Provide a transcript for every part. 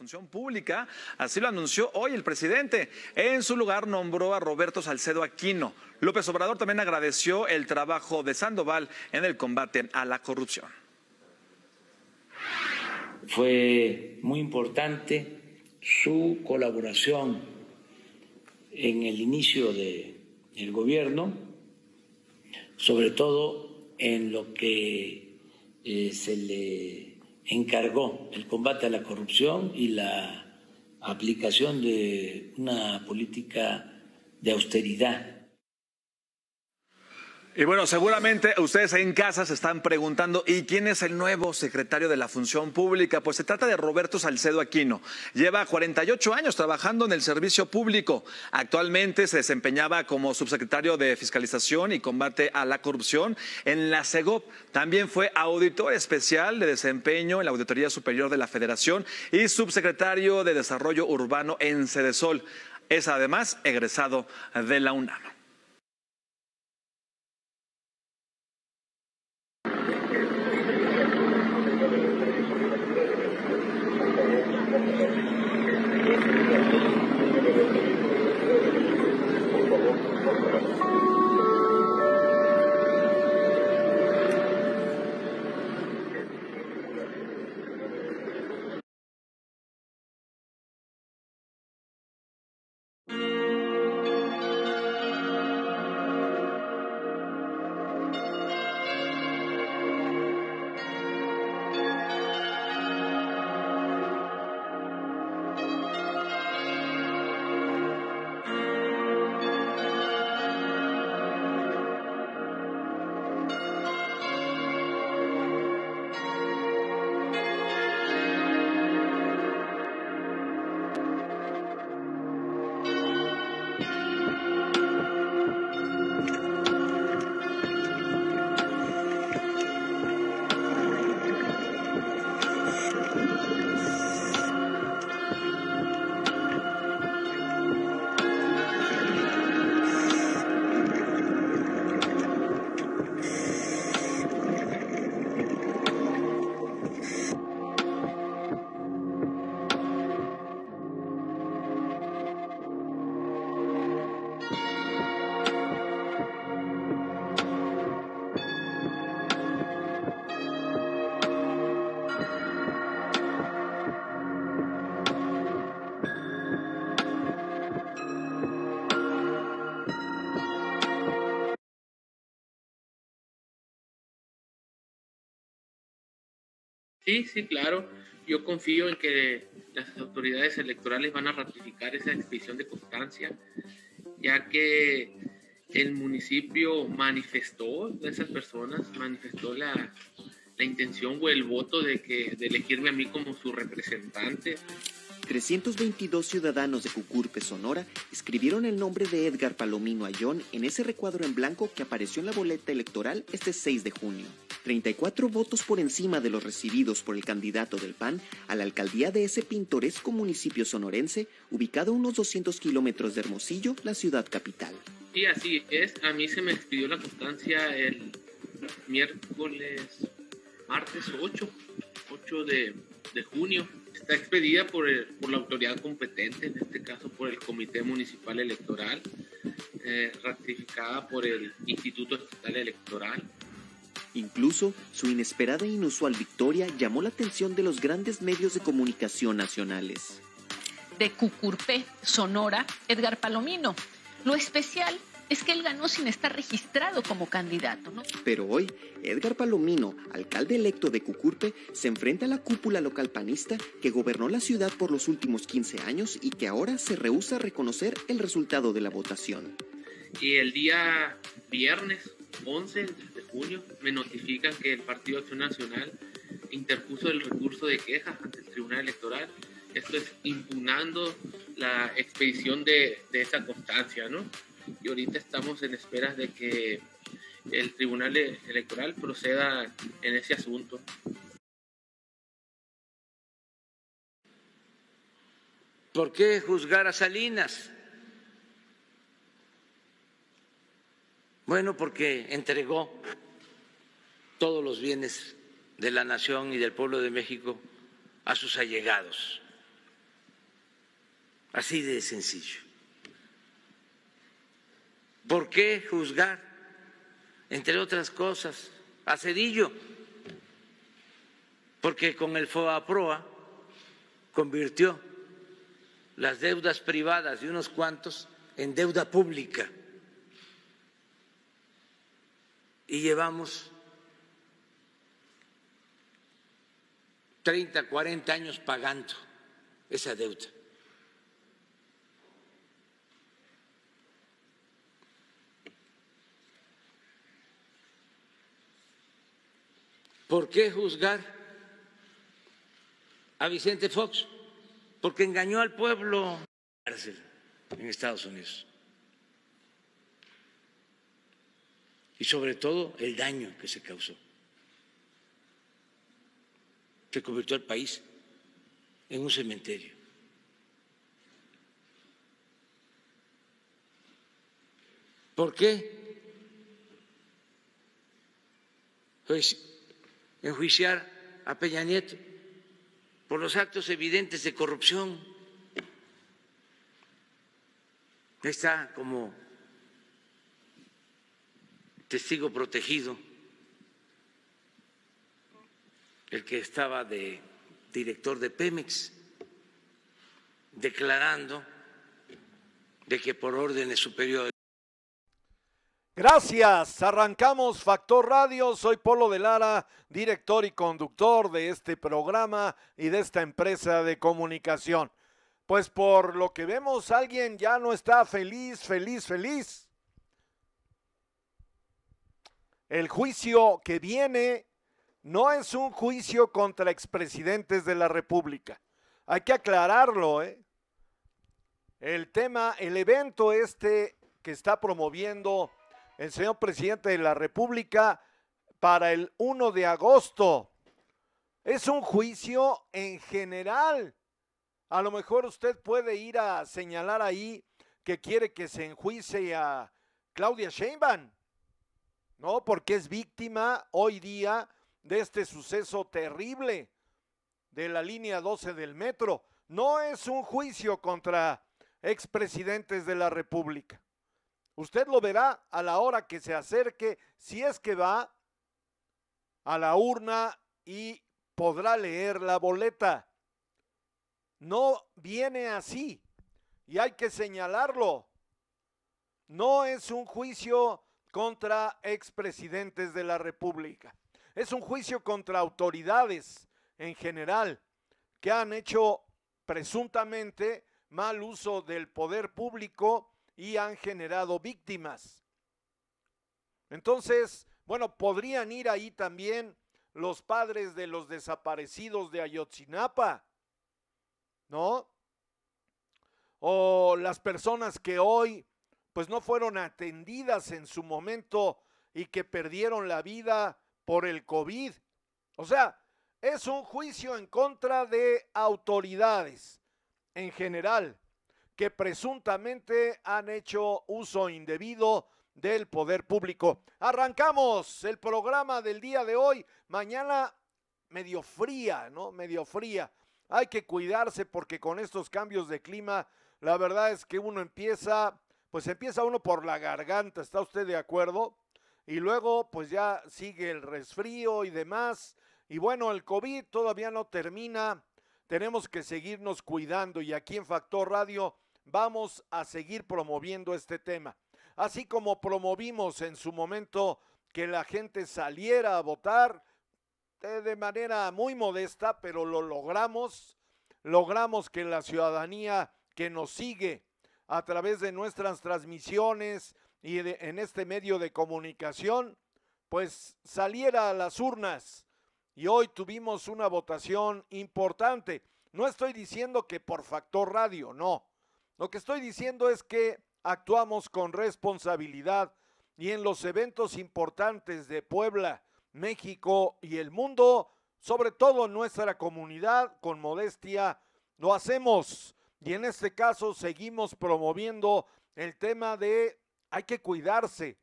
Función Pública. Así lo anunció hoy el presidente. En su lugar nombró a Roberto Salcedo Aquino. López Obrador también agradeció el trabajo de Sandoval en el combate a la corrupción. Fue muy importante su colaboración en el inicio del gobierno, sobre todo en lo que eh, se le encargó el combate a la corrupción y la aplicación de una política de austeridad y bueno, seguramente ustedes en casa se están preguntando, ¿y quién es el nuevo secretario de la Función Pública? Pues se trata de Roberto Salcedo Aquino. Lleva 48 años trabajando en el servicio público. Actualmente se desempeñaba como subsecretario de Fiscalización y Combate a la Corrupción en la CEGOP. También fue auditor especial de desempeño en la Auditoría Superior de la Federación y subsecretario de Desarrollo Urbano en Cedesol. Es además egresado de la UNAM. Sí, sí, claro. Yo confío en que las autoridades electorales van a ratificar esa expedición de constancia, ya que el municipio manifestó, esas personas, manifestó la, la intención o el voto de, que, de elegirme a mí como su representante. 322 ciudadanos de Cucurpe, Sonora, escribieron el nombre de Edgar Palomino Ayón en ese recuadro en blanco que apareció en la boleta electoral este 6 de junio. 34 votos por encima de los recibidos por el candidato del PAN a la alcaldía de ese pintoresco municipio sonorense, ubicado a unos 200 kilómetros de Hermosillo, la ciudad capital. Sí, así es. A mí se me expidió la constancia el miércoles, martes 8, 8 de, junio está expedida por, por la autoridad competente, en este caso por el Comité Municipal Electoral, eh, ratificada por el Instituto Estatal Electoral. Incluso su inesperada e inusual victoria llamó la atención de los grandes medios de comunicación nacionales. De Cucurpe, Sonora, Edgar Palomino. Lo especial es que él ganó sin estar registrado como candidato. ¿no? Pero hoy, Edgar Palomino, alcalde electo de Cucurpe, se enfrenta a la cúpula local panista que gobernó la ciudad por los últimos 15 años y que ahora se rehúsa a reconocer el resultado de la votación. Y el día viernes 11 de junio me notifican que el Partido Acción Nacional interpuso el recurso de queja ante el Tribunal Electoral. Esto es impugnando la expedición de, de esa constancia, ¿no? y ahorita estamos en espera de que el Tribunal Electoral proceda en ese asunto. ¿Por qué juzgar a Salinas? Bueno, porque entregó todos los bienes de la nación y del pueblo de México a sus allegados. Así de sencillo. ¿Por qué juzgar, entre otras cosas, a Cedillo? Porque con el FOAPROA convirtió las deudas privadas de unos cuantos en deuda pública. Y llevamos 30, 40 años pagando esa deuda. ¿Por qué juzgar a Vicente Fox? Porque engañó al pueblo en Estados Unidos. Y sobre todo el daño que se causó. Se convirtió el país en un cementerio. ¿Por qué? Pues enjuiciar a Peña Nieto por los actos evidentes de corrupción. Está como testigo protegido el que estaba de director de Pemex, declarando de que por órdenes superiores Gracias, arrancamos Factor Radio, soy Polo de Lara, director y conductor de este programa y de esta empresa de comunicación. Pues por lo que vemos, alguien ya no está feliz, feliz, feliz. El juicio que viene no es un juicio contra expresidentes de la República. Hay que aclararlo, ¿eh? El tema, el evento este que está promoviendo el señor presidente de la República para el 1 de agosto. Es un juicio en general. A lo mejor usted puede ir a señalar ahí que quiere que se enjuice a Claudia Sheinbaum, ¿no? Porque es víctima hoy día de este suceso terrible de la línea 12 del metro. No es un juicio contra expresidentes de la República. Usted lo verá a la hora que se acerque, si es que va a la urna y podrá leer la boleta. No viene así y hay que señalarlo. No es un juicio contra expresidentes de la República. Es un juicio contra autoridades en general que han hecho presuntamente mal uso del poder público y han generado víctimas. Entonces, bueno, podrían ir ahí también los padres de los desaparecidos de Ayotzinapa, ¿no? O las personas que hoy pues no fueron atendidas en su momento y que perdieron la vida por el COVID. O sea, es un juicio en contra de autoridades en general que presuntamente han hecho uso indebido del poder público. Arrancamos el programa del día de hoy. Mañana medio fría, ¿no? Medio fría. Hay que cuidarse porque con estos cambios de clima, la verdad es que uno empieza, pues empieza uno por la garganta, ¿está usted de acuerdo? Y luego pues ya sigue el resfrío y demás. Y bueno, el COVID todavía no termina. Tenemos que seguirnos cuidando y aquí en Factor Radio vamos a seguir promoviendo este tema. Así como promovimos en su momento que la gente saliera a votar eh, de manera muy modesta, pero lo logramos. Logramos que la ciudadanía que nos sigue a través de nuestras transmisiones y en este medio de comunicación, pues saliera a las urnas. Y hoy tuvimos una votación importante. No estoy diciendo que por factor radio, no. Lo que estoy diciendo es que actuamos con responsabilidad y en los eventos importantes de Puebla, México y el mundo, sobre todo nuestra comunidad, con modestia, lo hacemos. Y en este caso seguimos promoviendo el tema de hay que cuidarse.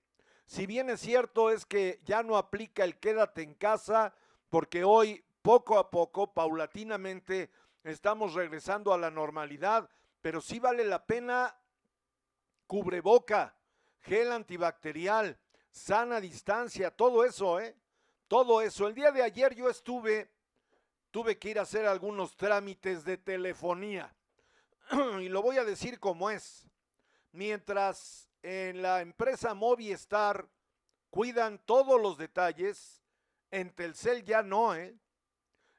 Si bien es cierto es que ya no aplica el quédate en casa, porque hoy poco a poco, paulatinamente, estamos regresando a la normalidad, pero sí vale la pena cubreboca, gel antibacterial, sana distancia, todo eso, ¿eh? Todo eso. El día de ayer yo estuve, tuve que ir a hacer algunos trámites de telefonía. y lo voy a decir como es. Mientras en la empresa Movistar cuidan todos los detalles, en Telcel ya no, ¿eh?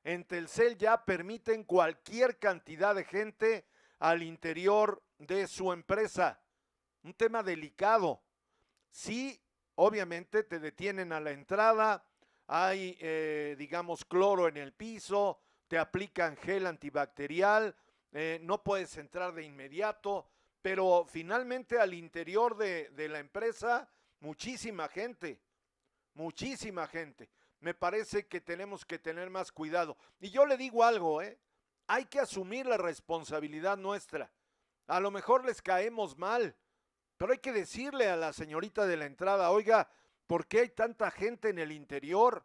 En Telcel ya permiten cualquier cantidad de gente al interior de su empresa. Un tema delicado. Sí, obviamente te detienen a la entrada, hay, eh, digamos, cloro en el piso, te aplican gel antibacterial, eh, no puedes entrar de inmediato, pero finalmente al interior de, de la empresa, muchísima gente, muchísima gente. Me parece que tenemos que tener más cuidado. Y yo le digo algo, ¿eh? Hay que asumir la responsabilidad nuestra. A lo mejor les caemos mal, pero hay que decirle a la señorita de la entrada, oiga, ¿por qué hay tanta gente en el interior?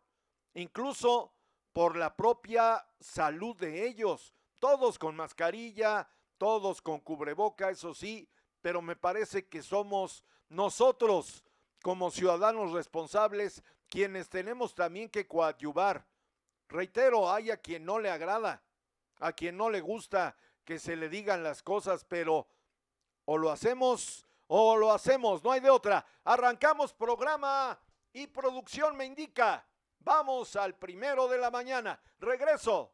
Incluso por la propia salud de ellos. Todos con mascarilla, todos con cubreboca, eso sí, pero me parece que somos nosotros como ciudadanos responsables quienes tenemos también que coadyuvar. Reitero, hay a quien no le agrada, a quien no le gusta que se le digan las cosas, pero o lo hacemos o lo hacemos, no hay de otra. Arrancamos programa y producción me indica. Vamos al primero de la mañana. Regreso.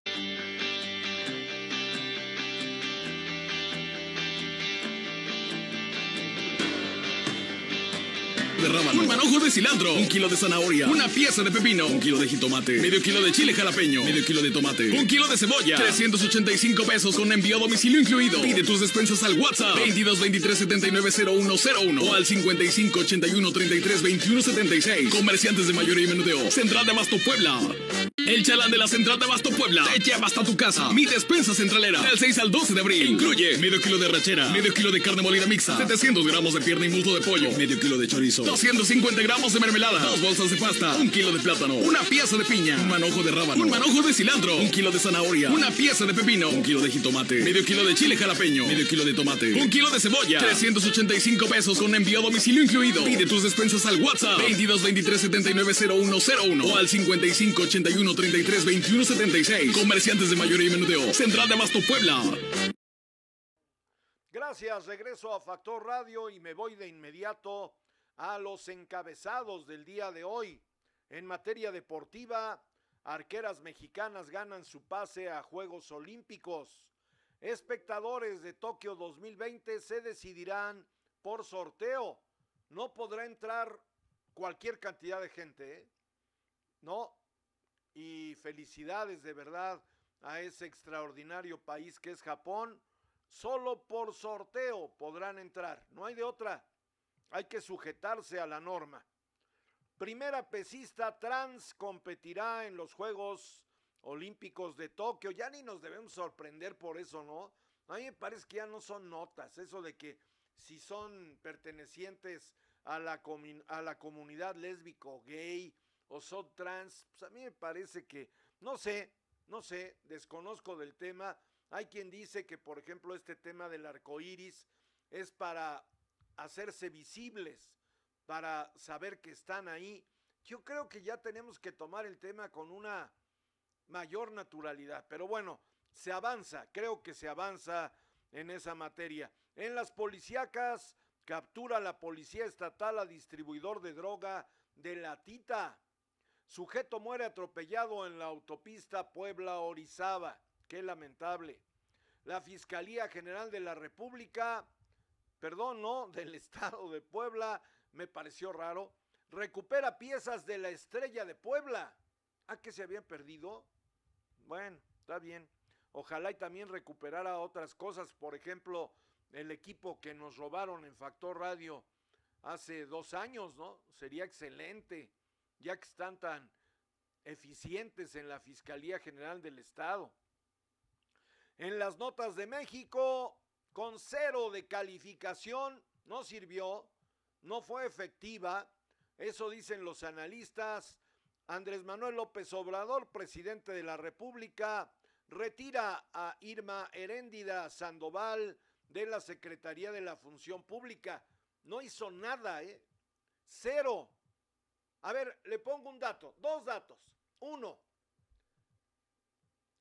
De rábano, un manojo de cilantro, un kilo de zanahoria, una pieza de pepino, un kilo de jitomate, medio kilo de chile jalapeño, medio kilo de tomate, un kilo de cebolla, 385 pesos con envío a domicilio incluido. Pide tus despensas al WhatsApp. 22 23 79 0101 o al 55 81 33 21 76. Comerciantes de mayoría y menudeo. Central de Abasto Puebla. El chalán de la Central de Abasto Puebla. Te lleva hasta tu casa. Mi despensa centralera. Del 6 al 12 de abril. Incluye medio kilo de rachera, medio kilo de carne molida mixta, 700 gramos de pierna y muslo de pollo, medio kilo de chorizo, 250 gramos de mermelada, dos bolsas de pasta, un kilo de plátano, una pieza de piña, un manojo de rábano, un manojo de cilantro, un kilo de zanahoria, una pieza de pepino, un kilo de jitomate, medio kilo de chile jalapeño, medio kilo de tomate, un kilo de cebolla, 385 pesos con envío a domicilio incluido. Pide tus despensas al WhatsApp 22 23 79 0101 o al 55 81 33 21 76. Comerciantes de mayoría y menudeo. Central de Abasto Puebla. Gracias, regreso a Factor Radio y me voy de inmediato a los encabezados del día de hoy. En materia deportiva, arqueras mexicanas ganan su pase a Juegos Olímpicos. Espectadores de Tokio 2020 se decidirán por sorteo. No podrá entrar cualquier cantidad de gente, ¿eh? No. Y felicidades de verdad a ese extraordinario país que es Japón. Solo por sorteo podrán entrar. No hay de otra. Hay que sujetarse a la norma. Primera pesista trans competirá en los Juegos Olímpicos de Tokio. Ya ni nos debemos sorprender por eso, ¿no? A mí me parece que ya no son notas, eso de que si son pertenecientes a la, a la comunidad lésbico, gay o son trans, pues a mí me parece que, no sé, no sé, desconozco del tema. Hay quien dice que, por ejemplo, este tema del arco iris es para hacerse visibles, para saber que están ahí. Yo creo que ya tenemos que tomar el tema con una mayor naturalidad. Pero bueno, se avanza, creo que se avanza en esa materia. En las policíacas, captura la policía estatal a distribuidor de droga de la Tita. Sujeto muere atropellado en la autopista Puebla-Orizaba. Qué lamentable. La Fiscalía General de la República, perdón, no, del Estado de Puebla, me pareció raro, recupera piezas de la estrella de Puebla. Ah, que se habían perdido. Bueno, está bien. Ojalá y también recuperara otras cosas. Por ejemplo, el equipo que nos robaron en Factor Radio hace dos años, ¿no? Sería excelente, ya que están tan eficientes en la Fiscalía General del Estado. En las notas de México, con cero de calificación, no sirvió, no fue efectiva, eso dicen los analistas. Andrés Manuel López Obrador, presidente de la República, retira a Irma Heréndida Sandoval de la Secretaría de la Función Pública. No hizo nada, ¿eh? Cero. A ver, le pongo un dato, dos datos. Uno,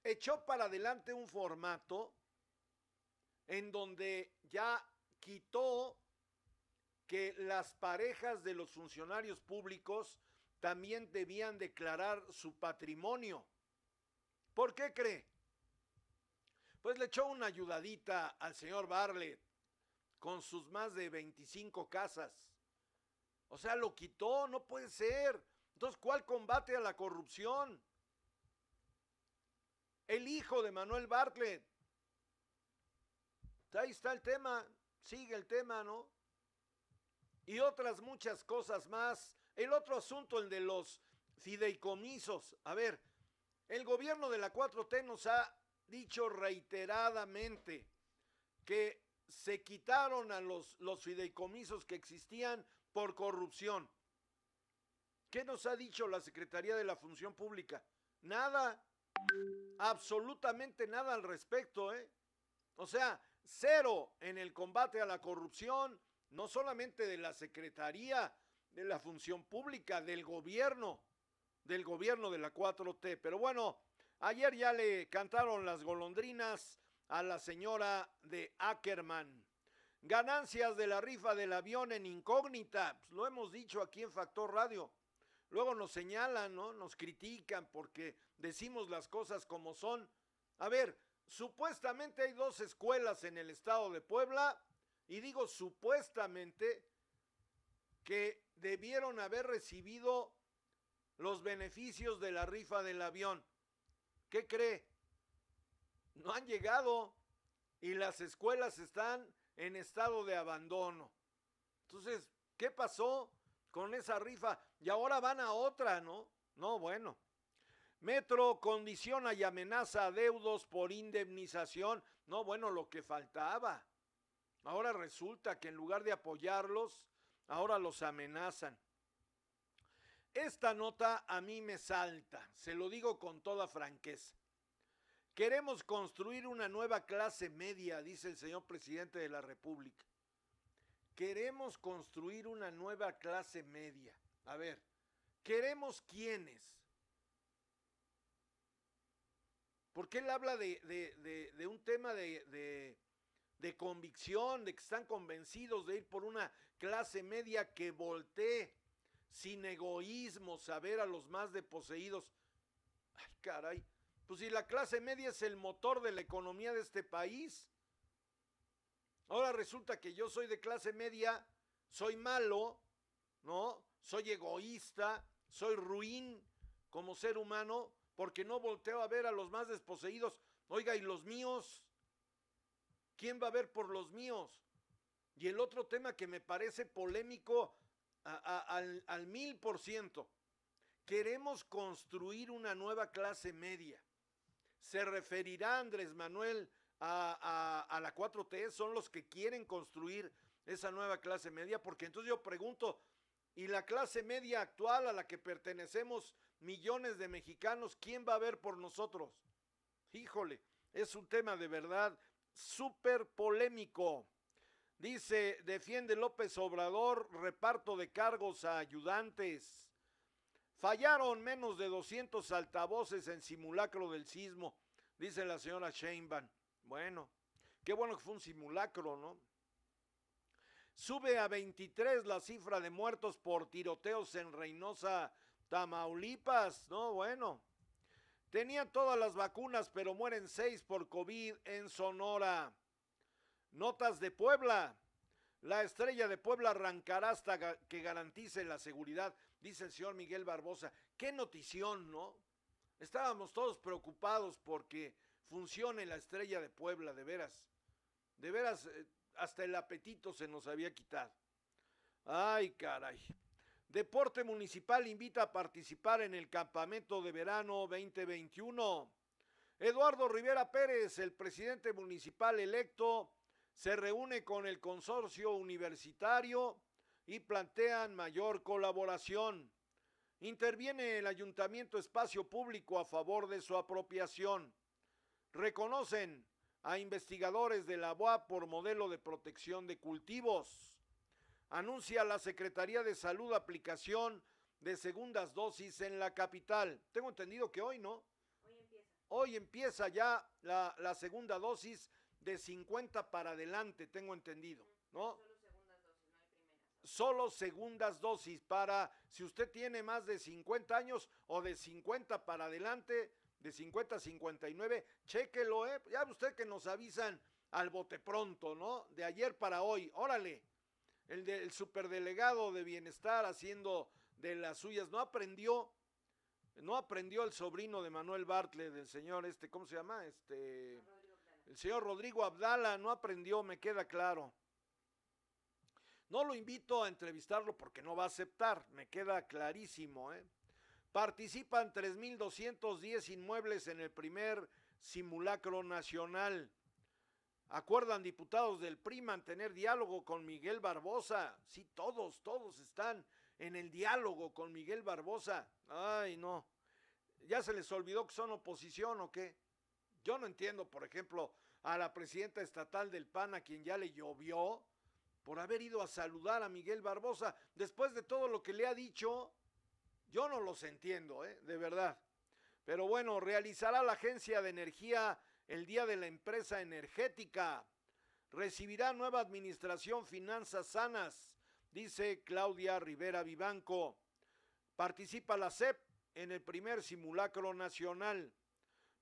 echó para adelante un formato en donde ya quitó que las parejas de los funcionarios públicos también debían declarar su patrimonio. ¿Por qué cree? Pues le echó una ayudadita al señor Barlet con sus más de 25 casas. O sea, lo quitó, no puede ser. Entonces, ¿cuál combate a la corrupción? El hijo de Manuel Bartlett. Ahí está el tema, sigue el tema, ¿no? Y otras muchas cosas más. El otro asunto, el de los fideicomisos. A ver, el gobierno de la 4T nos ha dicho reiteradamente que se quitaron a los, fideicomisos que existían por corrupción. ¿Qué nos ha dicho la Secretaría de la Función Pública? Nada, absolutamente nada al respecto, ¿eh? O sea, cero en el combate a la corrupción, no solamente de la Secretaría de la Función Pública, del gobierno, del gobierno de la 4T. Pero bueno, ayer ya le cantaron las golondrinas a la señora de Ackerman. Ganancias de la rifa del avión en incógnita, pues lo hemos dicho aquí en Factor Radio. Luego nos señalan, ¿no? Nos critican porque decimos las cosas como son. A ver, supuestamente hay dos escuelas en el estado de Puebla, y digo supuestamente, que debieron haber recibido los beneficios de la rifa del avión. ¿Qué cree? No han llegado y las escuelas están en estado de abandono. Entonces, ¿qué pasó? con esa rifa y ahora van a otra, ¿no? No, bueno. Metro condiciona y amenaza a deudos por indemnización. No, bueno, lo que faltaba. Ahora resulta que en lugar de apoyarlos, ahora los amenazan. Esta nota a mí me salta, se lo digo con toda franqueza. Queremos construir una nueva clase media, dice el señor presidente de la República. Queremos construir una nueva clase media. A ver, ¿queremos quiénes? Porque él habla de, de un tema de, convicción, de que están convencidos de ir por una clase media que voltee sin egoísmo, saber a los más deposeídos. Ay, caray, pues si la clase media es el motor de la economía de este país, Ahora resulta que yo soy de clase media, soy malo, ¿no? Soy egoísta, soy ruin como ser humano, porque no volteo a ver a los más desposeídos. Oiga, ¿y los míos? ¿Quién va a ver por los míos? Y el otro tema que me parece polémico al, mil por ciento. Queremos construir una nueva clase media. Se referirá Andrés Manuel a, la 4T son los que quieren construir esa nueva clase media, porque entonces yo pregunto, ¿y la clase media actual a la que pertenecemos millones de mexicanos, quién va a ver por nosotros? Híjole, es un tema de verdad súper polémico. Dice, defiende López Obrador, reparto de cargos a ayudantes. Fallaron menos de 200 altavoces en simulacro del sismo, dice la señora Sheinbaum. Bueno, qué bueno que fue un simulacro, ¿no? Sube a 23 la cifra de muertos por tiroteos en Reynosa, Tamaulipas, ¿no? Bueno. Tenían todas las vacunas, pero mueren seis por COVID en Sonora. Notas de Puebla. La estrella de Puebla arrancará hasta que garantice la seguridad, dice el señor Miguel Barbosa. Qué notición, ¿no? Estábamos todos preocupados porque funcione la estrella de Puebla, de veras. De veras, eh, hasta el apetito se nos había quitado. Ay, caray. Deporte Municipal invita a participar en el campamento de verano 2021. Eduardo Rivera Pérez, el presidente municipal electo, se reúne con el consorcio universitario y plantean mayor colaboración. Interviene el Ayuntamiento Espacio Público a favor de su apropiación. Reconocen a investigadores de la UAP por modelo de protección de cultivos. Anuncia la Secretaría de Salud aplicación de segundas dosis en la capital. Tengo entendido que hoy, ¿no? Hoy empieza. Hoy empieza ya la, la segunda dosis de 50 para adelante, tengo entendido, ¿no? Solo segundas dosis para si usted tiene más de 50 años o de 50 para adelante, de 50 a 59, chéquelo, ¿eh? Ya usted que nos avisan al bote pronto, ¿no? De ayer para hoy, órale. El del superdelegado de bienestar haciendo de las suyas, no aprendió, no aprendió el sobrino de Manuel Bartlett, del señor este, ¿cómo se llama? Este, el señor Rodrigo Abdala, no aprendió, me queda claro. No lo invito a entrevistarlo porque no va a aceptar, me queda clarísimo. ¿eh? Participan 3.210 inmuebles en el primer simulacro nacional. Acuerdan diputados del PRI mantener diálogo con Miguel Barbosa. Sí, todos, todos están en el diálogo con Miguel Barbosa. Ay, no. ¿Ya se les olvidó que son oposición o qué? Yo no entiendo, por ejemplo, a la presidenta estatal del PAN, a quien ya le llovió, por haber ido a saludar a Miguel Barbosa. Después de todo lo que le ha dicho, yo no los entiendo, ¿eh? de verdad. Pero bueno, realizará la Agencia de Energía el Día de la Empresa Energética. Recibirá nueva administración Finanzas Sanas, dice Claudia Rivera Vivanco. Participa la CEP en el primer simulacro nacional.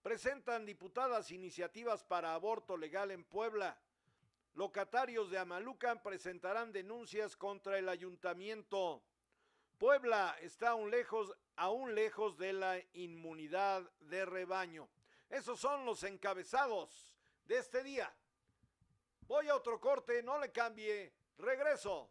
Presentan diputadas iniciativas para aborto legal en Puebla. Locatarios de Amalucan presentarán denuncias contra el ayuntamiento. Puebla está aún lejos, aún lejos de la inmunidad de rebaño. Esos son los encabezados de este día. Voy a otro corte, no le cambie. Regreso.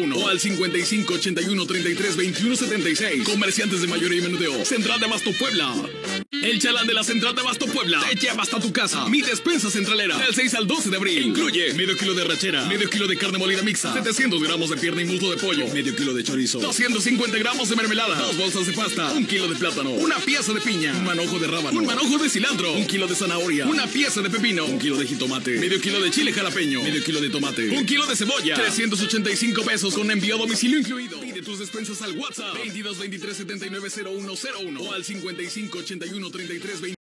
o al 55 81 33 21 76. Comerciantes de mayoría y menudeo. Central de Abasto Puebla. El chalán de la Central de Abasto Puebla te lleva hasta tu casa. Mi despensa centralera. Del 6 al 12 de abril. Incluye medio kilo de rachera, medio kilo de carne molida mixta, 700 gramos de pierna y muslo de pollo, medio kilo de chorizo, 250 gramos de mermelada, dos bolsas de pasta, un kilo de plátano, una pieza de piña, un manojo de rábano, un manojo de cilantro, un kilo de zanahoria, una pieza de pepino, un kilo de jitomate, medio kilo de chile jalapeño, medio kilo de tomate, un kilo de cebolla, 385 pesos con envío a domicilio incluido. Pide tus despensas al WhatsApp 22 23 79 0101 o al 55 81 33 20.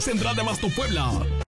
Central de Abasto Puebla.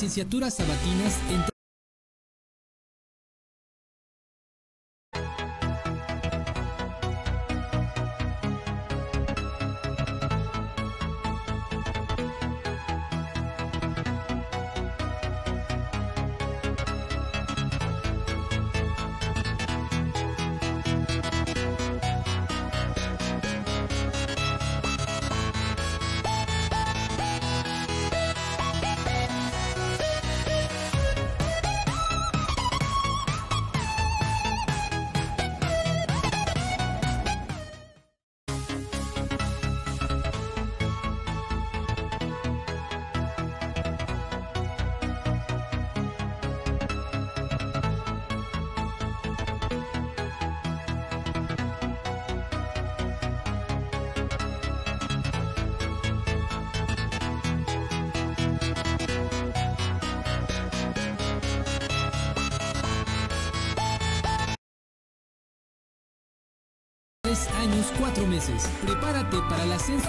Licenciaturas sabatinas en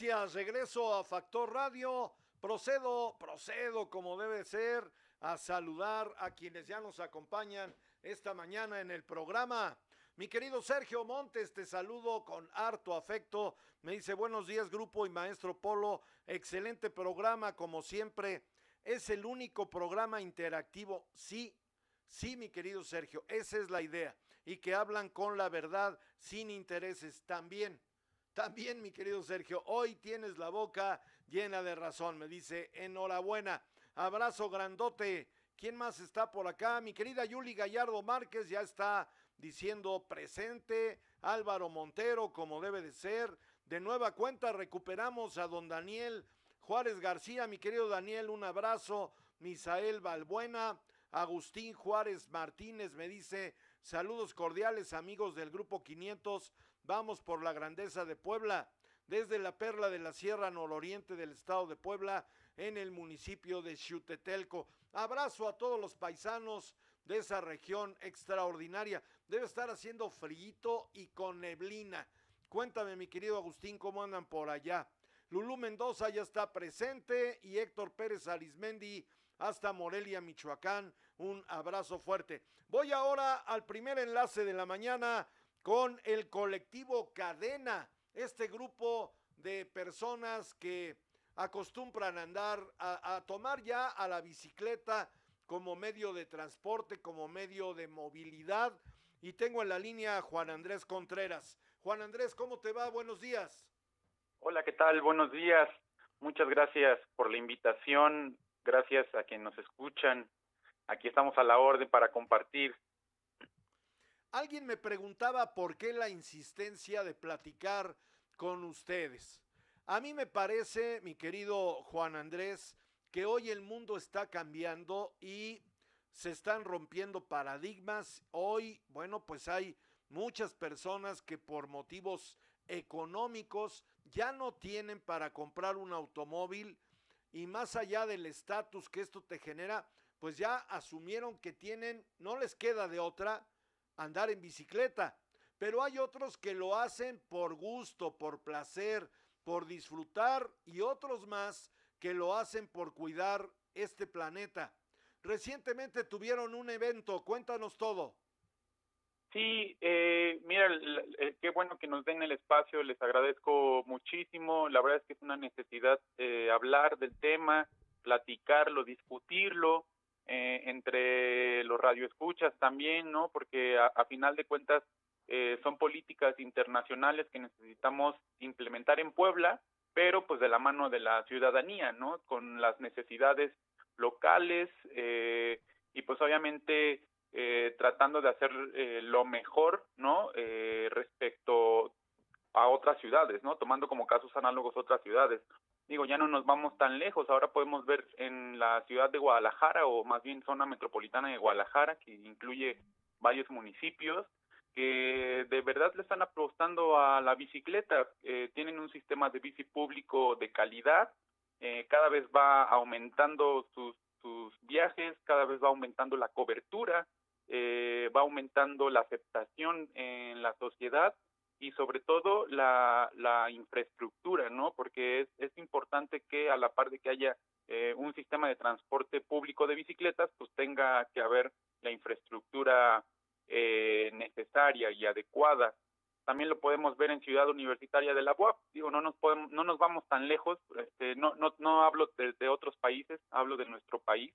Gracias, regreso a Factor Radio. Procedo, procedo como debe ser a saludar a quienes ya nos acompañan esta mañana en el programa. Mi querido Sergio Montes, te saludo con harto afecto. Me dice buenos días grupo y maestro Polo. Excelente programa como siempre. Es el único programa interactivo. Sí, sí, mi querido Sergio, esa es la idea. Y que hablan con la verdad sin intereses también. También, mi querido Sergio, hoy tienes la boca llena de razón. Me dice, enhorabuena. Abrazo grandote. ¿Quién más está por acá? Mi querida Yuli Gallardo Márquez ya está diciendo presente. Álvaro Montero, como debe de ser. De nueva cuenta, recuperamos a don Daniel Juárez García, mi querido Daniel, un abrazo. Misael Balbuena, Agustín Juárez Martínez me dice, saludos cordiales amigos del Grupo 500, vamos por la grandeza de Puebla, desde la perla de la Sierra Nororiente del estado de Puebla, en el municipio de Xutetelco. Abrazo a todos los paisanos de esa región extraordinaria. Debe estar haciendo frío y con neblina. Cuéntame, mi querido Agustín, cómo andan por allá. Lulú Mendoza ya está presente y Héctor Pérez Arismendi hasta Morelia, Michoacán. Un abrazo fuerte. Voy ahora al primer enlace de la mañana con el colectivo Cadena, este grupo de personas que acostumbran a andar, a, a, tomar ya a la bicicleta como medio de transporte, como medio de movilidad. Y tengo en la línea a Juan Andrés Contreras. Juan Andrés, ¿cómo te va? Buenos días. Hola, ¿qué tal? Buenos días. Muchas gracias por la invitación gracias a quienes nos escuchan. Aquí estamos a la orden para compartir. Alguien me preguntaba por qué la insistencia de platicar con ustedes. A mí me parece, mi querido Juan Andrés, que hoy el mundo está cambiando y se están rompiendo paradigmas. Hoy, bueno, pues hay muchas personas que por motivos económicos ya no tienen para comprar un automóvil y más allá del estatus que esto te genera, pues ya asumieron que tienen, no les queda de otra, andar en bicicleta. Pero hay otros que lo hacen por gusto, por placer, por disfrutar y otros más que lo hacen por cuidar este planeta. Recientemente tuvieron un evento, cuéntanos todo. Sí, eh, mira, qué bueno que nos den el espacio, les agradezco muchísimo. La verdad es que es una necesidad eh, hablar del tema, platicarlo, discutirlo eh, entre los radioescuchas también, ¿no? Porque a, final de cuentas eh, son políticas internacionales que necesitamos implementar en Puebla, pero pues de la mano de la ciudadanía, ¿no? Con las necesidades locales eh, y pues obviamente eh, tratando de hacer eh, lo mejor, ¿no? Eh, respecto a otras ciudades, ¿no? Tomando como casos análogos otras ciudades. Digo, ya no nos vamos tan lejos, ahora podemos ver en la ciudad de Guadalajara, o más bien zona metropolitana de Guadalajara, que incluye varios municipios, que de verdad le están apostando a la bicicleta, eh, tienen un sistema de bici público de calidad, eh, cada vez va aumentando sus, sus viajes, cada vez va aumentando la cobertura, eh, va aumentando la aceptación en la sociedad y sobre todo la, la infraestructura, ¿no? Porque es, es importante que a la par de que haya eh, un sistema de transporte público de bicicletas, pues tenga que haber la infraestructura eh, necesaria y adecuada. También lo podemos ver en Ciudad Universitaria de la UAP. Digo, no nos podemos, no nos vamos tan lejos. Este, no, no, no hablo de, de otros países, hablo de nuestro país.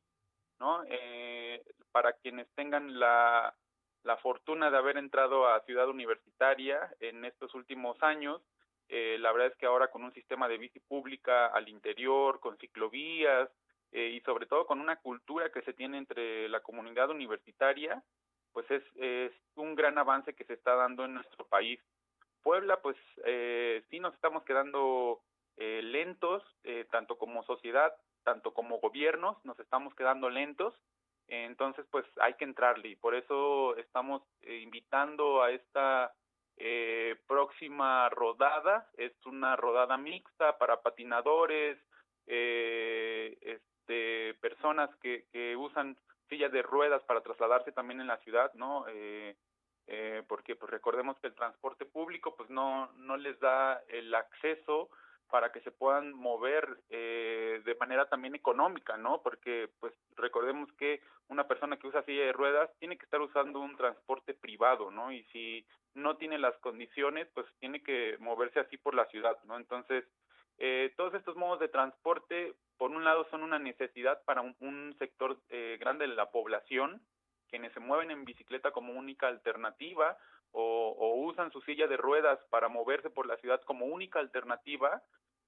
¿no? Eh, para quienes tengan la, la fortuna de haber entrado a Ciudad Universitaria en estos últimos años, eh, la verdad es que ahora con un sistema de bici pública al interior, con ciclovías eh, y sobre todo con una cultura que se tiene entre la comunidad universitaria, pues es, es un gran avance que se está dando en nuestro país. Puebla, pues eh, sí nos estamos quedando eh, lentos, eh, tanto como sociedad tanto como gobiernos nos estamos quedando lentos, entonces pues hay que entrarle y por eso estamos eh, invitando a esta eh, próxima rodada, es una rodada mixta para patinadores, eh, este, personas que, que usan sillas de ruedas para trasladarse también en la ciudad, ¿no? Eh, eh, porque pues recordemos que el transporte público pues no no les da el acceso para que se puedan mover eh, de manera también económica, ¿no? Porque, pues, recordemos que una persona que usa silla de ruedas tiene que estar usando un transporte privado, ¿no? Y si no tiene las condiciones, pues tiene que moverse así por la ciudad, ¿no? Entonces, eh, todos estos modos de transporte, por un lado, son una necesidad para un, sector eh, grande de la población, quienes se mueven en bicicleta como única alternativa, o, usan su silla de ruedas para moverse por la ciudad como única alternativa,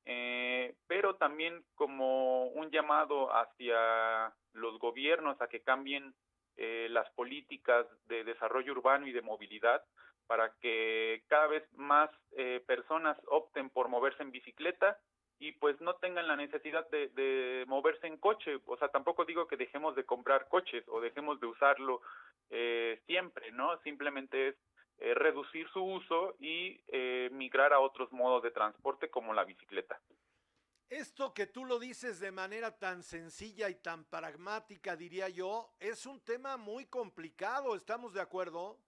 eh, pero también como un llamado hacia los gobiernos a que cambien eh, las políticas de desarrollo urbano y de movilidad para que cada vez más eh, personas opten por moverse en bicicleta y pues no tengan la necesidad de, de, moverse en coche. O sea, tampoco digo que dejemos de comprar coches o dejemos de usarlo eh, siempre, ¿no? Simplemente es eh, reducir su uso y eh, migrar a otros modos de transporte como la bicicleta. Esto que tú lo dices de manera tan sencilla y tan pragmática, diría yo, es un tema muy complicado, ¿estamos de acuerdo?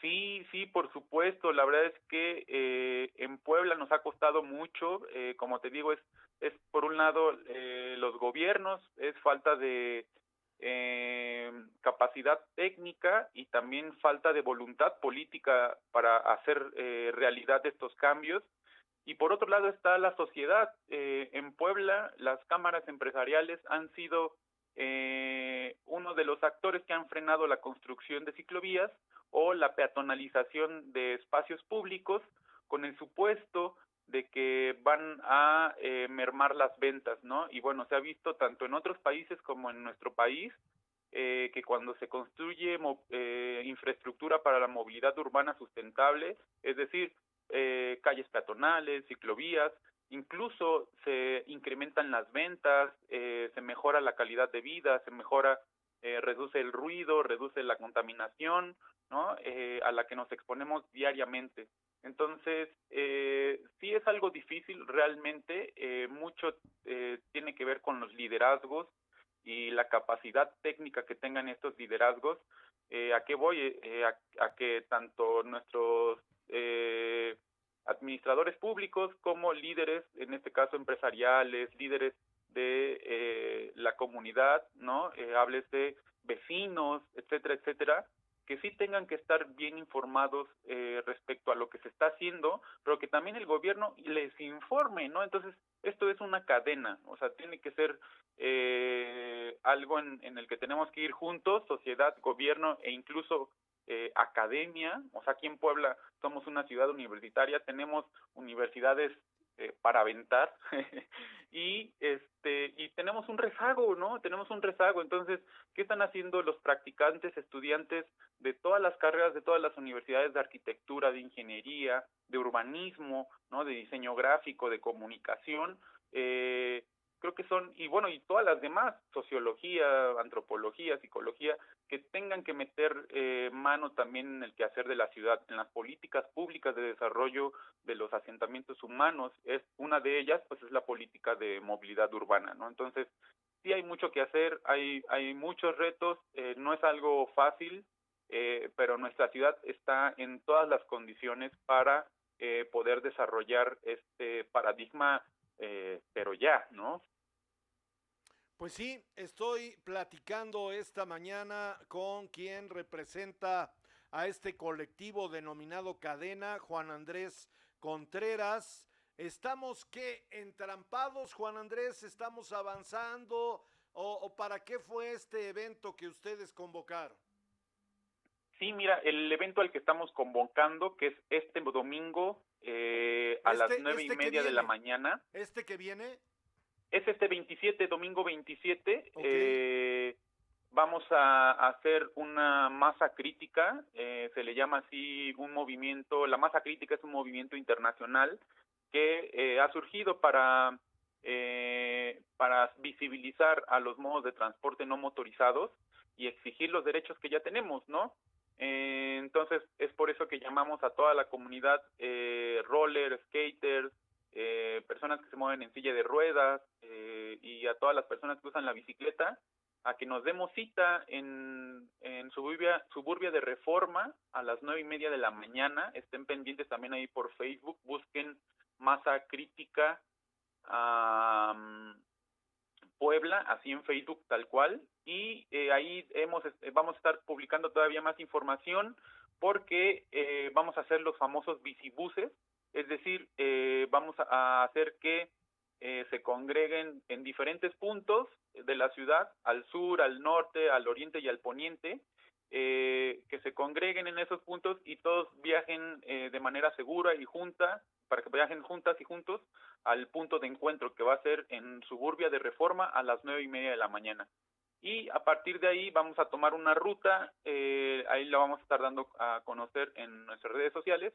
Sí, sí, por supuesto. La verdad es que eh, en Puebla nos ha costado mucho. Eh, como te digo, es, es por un lado eh, los gobiernos, es falta de eh, capacidad técnica y también falta de voluntad política para hacer eh, realidad estos cambios. Y por otro lado está la sociedad. Eh, en Puebla, las cámaras empresariales han sido eh, uno de los actores que han frenado la construcción de ciclovías o la peatonalización de espacios públicos con el supuesto de que van a eh, mermar las ventas, ¿no? Y bueno, se ha visto tanto en otros países como en nuestro país eh, que cuando se construye eh, infraestructura para la movilidad urbana sustentable, es decir, eh, calles peatonales, ciclovías, incluso se incrementan las ventas, eh, se mejora la calidad de vida, se mejora, reduce el ruido, reduce la contaminación, ¿no? A la que nos exponemos diariamente. Entonces, eh, sí es algo difícil realmente, eh, mucho eh, tiene que ver con los liderazgos y la capacidad técnica que tengan estos liderazgos. Eh, ¿A qué voy? Eh, a, a, que tanto nuestros administradores públicos como líderes, en este caso empresariales, líderes de la comunidad, ¿no? Hables de vecinos, etcétera, etcétera, que sí tengan que estar bien informados eh, respecto a lo que se está haciendo, pero que también el gobierno les informe, ¿no? Entonces, esto es una cadena, o sea, tiene que ser eh, algo en, el que tenemos que ir juntos, sociedad, gobierno e incluso eh, academia, o sea, aquí en Puebla somos una ciudad universitaria, tenemos universidades eh, para aventar y este y tenemos un rezago, ¿no? Tenemos un rezago, entonces, ¿qué están haciendo los practicantes, estudiantes de todas las carreras de todas las universidades de arquitectura, de ingeniería, de urbanismo, ¿no? De diseño gráfico, de comunicación, eh, creo que son, y bueno, y todas las demás, sociología, antropología, psicología, que tengan que meter eh, mano también en el quehacer de la ciudad, en las políticas públicas de desarrollo de los asentamientos humanos. Es una de ellas, pues es la política de movilidad urbana, ¿no? Entonces, sí hay mucho que hacer, hay, hay muchos retos, eh, no es algo fácil, eh, pero nuestra ciudad está en todas las condiciones para eh, poder desarrollar este paradigma eh, pero ya, ¿no? Pues sí, estoy platicando esta mañana con quien representa a este colectivo denominado Cadena, Juan Andrés Contreras. Estamos que entrampados, Juan Andrés, estamos avanzando o, o para qué fue este evento que ustedes convocaron? Sí, mira, el evento al que estamos convocando, que es este domingo eh, a Este- las nueve este y que media de la mañana, ¿Este que viene? Es este 27, domingo 27. Ok. eh, vamos a, a hacer una masa crítica, eh, se le llama así un movimiento, la masa crítica es un movimiento internacional que eh, ha surgido para, eh, para visibilizar a los modos de transporte no motorizados y exigir los derechos que ya tenemos, ¿no? Eh, entonces es por eso que llamamos a toda la comunidad eh, roller, skaters, eh, personas que se mueven en silla de ruedas eh, y a todas las personas que usan la bicicleta a que nos demos cita en, en suburbia, suburbia de Reforma a las nueve y media de la mañana. Estén pendientes también ahí por Facebook, busquen Masa Crítica am, Puebla, así en Facebook tal cual, y eh, ahí hemos eh, vamos a estar publicando todavía más información porque eh, vamos a hacer los famosos bicibuses, es decir, eh, vamos a, hacer que eh, se congreguen en diferentes puntos de la ciudad, al sur, al norte, al oriente y al poniente, eh, que se congreguen en esos puntos y todos viajen eh, de manera segura y junta, para que viajen juntas y juntos al punto de encuentro que va a ser en Suburbia de Reforma a las nueve y media de la mañana. Y a partir de ahí vamos a tomar una ruta, eh, ahí la vamos a estar dando a conocer en nuestras redes sociales,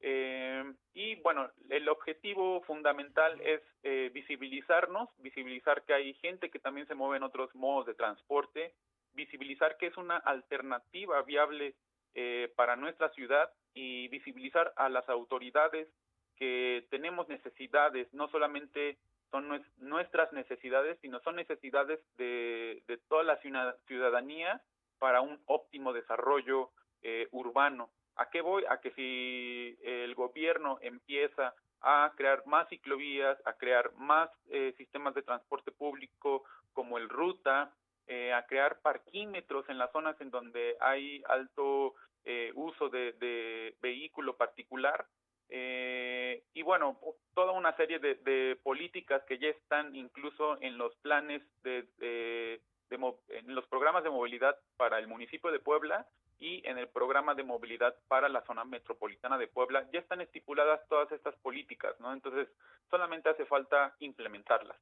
Eh, y bueno, el objetivo fundamental es eh, visibilizarnos, visibilizar que hay gente que también se mueve en otros modos de transporte, visibilizar que es una alternativa viable eh, para nuestra ciudad y visibilizar a las autoridades que tenemos necesidades, no solamente son nuestras necesidades, sino son necesidades de, de toda la ciudadanía para un óptimo desarrollo eh, urbano. ¿A qué voy? A que si el gobierno empieza a crear más ciclovías, a crear más eh, sistemas de transporte público como el ruta, eh, a crear parquímetros en las zonas en donde hay alto eh, uso de, de, vehículo particular, eh, y bueno, toda una serie de, de, políticas que ya están incluso en los planes de, de, en los programas de movilidad para el municipio de Puebla y en el programa de movilidad para la zona metropolitana de Puebla ya están estipuladas todas estas políticas, ¿no? Entonces solamente hace falta implementarlas.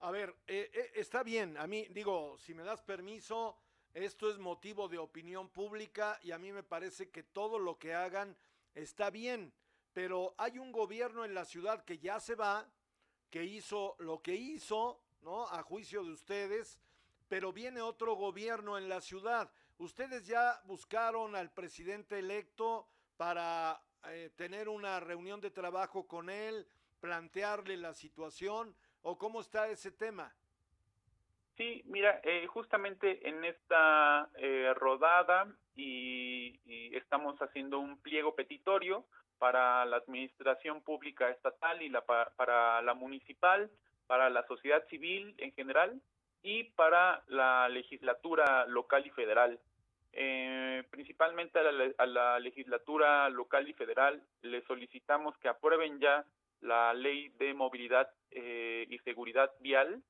A ver, eh, eh, está bien, a mí digo, si me das permiso, esto es motivo de opinión pública y a mí me parece que todo lo que hagan está bien, pero hay un gobierno en la ciudad que ya se va, que hizo lo que hizo, ¿no? A juicio de ustedes, pero viene otro gobierno en la ciudad. Ustedes ya buscaron al presidente electo para eh, tener una reunión de trabajo con él, plantearle la situación, o cómo está ese tema. Sí, mira, eh, justamente en esta eh, rodada y, estamos haciendo un pliego petitorio para la administración pública estatal y la, para la municipal, para la sociedad civil en general y para la legislatura local y federal. Eh, principalmente a la, a la, legislatura local y federal le solicitamos que aprueben ya la ley de movilidad eh, y seguridad vial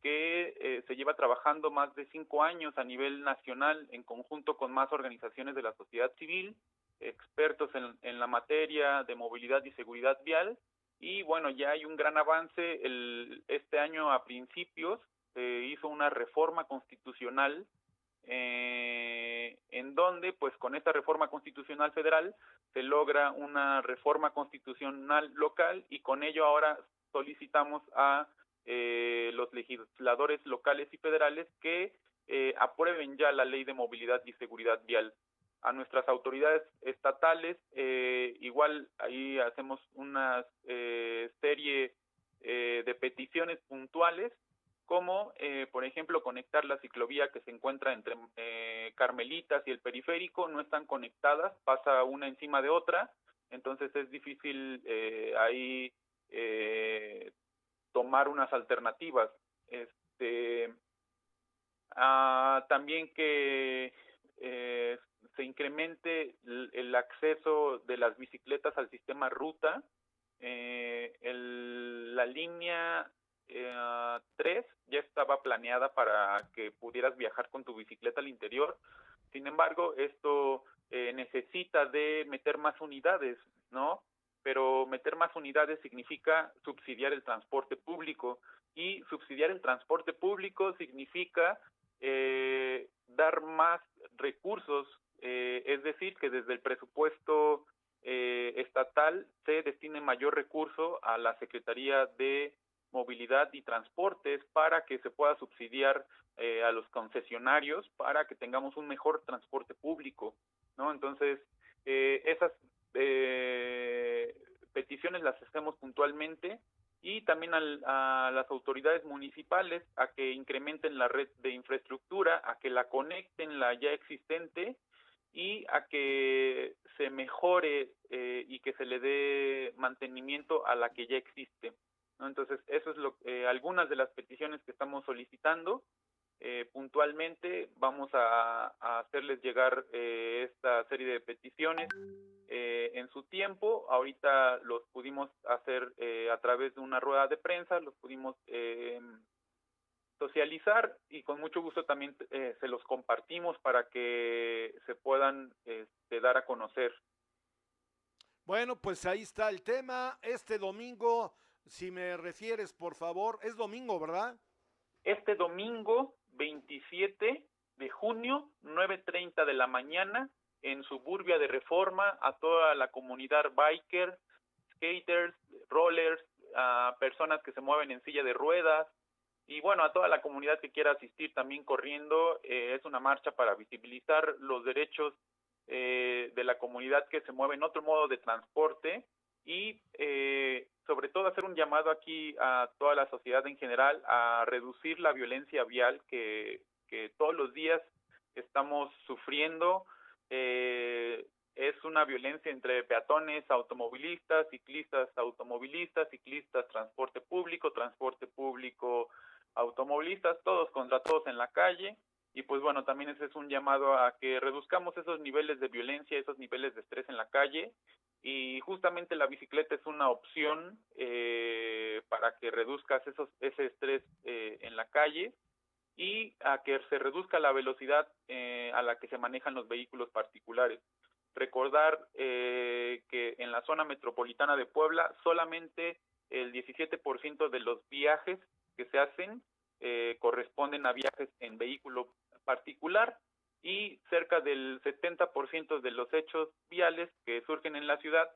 que eh, se lleva trabajando más de cinco años a nivel nacional en conjunto con más organizaciones de la sociedad civil, expertos en, en la materia de movilidad y seguridad vial. Y bueno, ya hay un gran avance. El, este año a principios se hizo una reforma constitucional eh, en donde, pues con esta reforma constitucional federal, se logra una reforma constitucional local y con ello ahora solicitamos a eh, los legisladores locales y federales que eh, aprueben ya la ley de movilidad y seguridad vial. A nuestras autoridades estatales, eh, igual ahí hacemos una eh, serie eh, de peticiones puntuales, como eh, por ejemplo conectar la ciclovía que se encuentra entre eh, Carmelitas y el periférico, no están conectadas, pasa una encima de otra, entonces es difícil eh, ahí eh, tomar unas alternativas. Este, ah, también que eh, se incremente el, el, acceso de las bicicletas al sistema ruta. Eh, el, la línea eh, 3 ya estaba planeada para que pudieras viajar con tu bicicleta al interior. Sin embargo, esto eh, necesita de meter más unidades, ¿no? pero meter más unidades significa subsidiar el transporte público y subsidiar el transporte público significa eh, dar más recursos, eh, es decir, que desde el presupuesto eh, estatal se destine mayor recurso a la Secretaría de Movilidad y Transportes para que se pueda subsidiar eh, a los concesionarios para que tengamos un mejor transporte público, ¿no? Entonces, eh, esas eh, peticiones las hacemos puntualmente y también al, a las autoridades municipales a que incrementen la red de infraestructura, a que la conecten la ya existente y a que se mejore eh, y que se le dé mantenimiento a la que ya existe. Entonces, eso es lo, eh, algunas de las peticiones que estamos solicitando. Eh, puntualmente vamos a, hacerles llegar eh, esta serie de peticiones eh, en su tiempo. Ahorita los pudimos hacer eh, a través de una rueda de prensa, los pudimos eh, socializar y con mucho gusto también se los compartimos para que se puedan este, dar a conocer. Bueno, pues ahí está el tema. Este domingo, si me refieres, por favor, es domingo, ¿verdad? Este domingo 27 de junio, 9.30 de la mañana, en Suburbia de Reforma, a toda la comunidad biker, skaters, rollers, a personas que se mueven en silla de ruedas y bueno, a toda la comunidad que quiera asistir también corriendo. Eh, es una marcha para visibilizar los derechos eh, de la comunidad que se mueve en otro modo de transporte y eh, sobre todo hacer un llamado aquí a toda la sociedad en general a reducir la violencia vial que, que todos los días estamos sufriendo. Eh, es una violencia entre peatones, automovilistas, ciclistas, automovilistas, ciclistas, transporte público, transporte público, automovilistas, todos contra todos en la calle. Y pues bueno, también ese es un llamado a que reduzcamos esos niveles de violencia, esos niveles de estrés en la calle. Y justamente la bicicleta es una opción eh, para que reduzcas esos, ese estrés eh, en la calle y a que se reduzca la velocidad eh, a la que se manejan los vehículos particulares. Recordar eh, que en la zona metropolitana de Puebla solamente el 17% de los viajes que se hacen eh, corresponden a viajes en vehículo particular y cerca del 70% de los hechos viales que surgen en la ciudad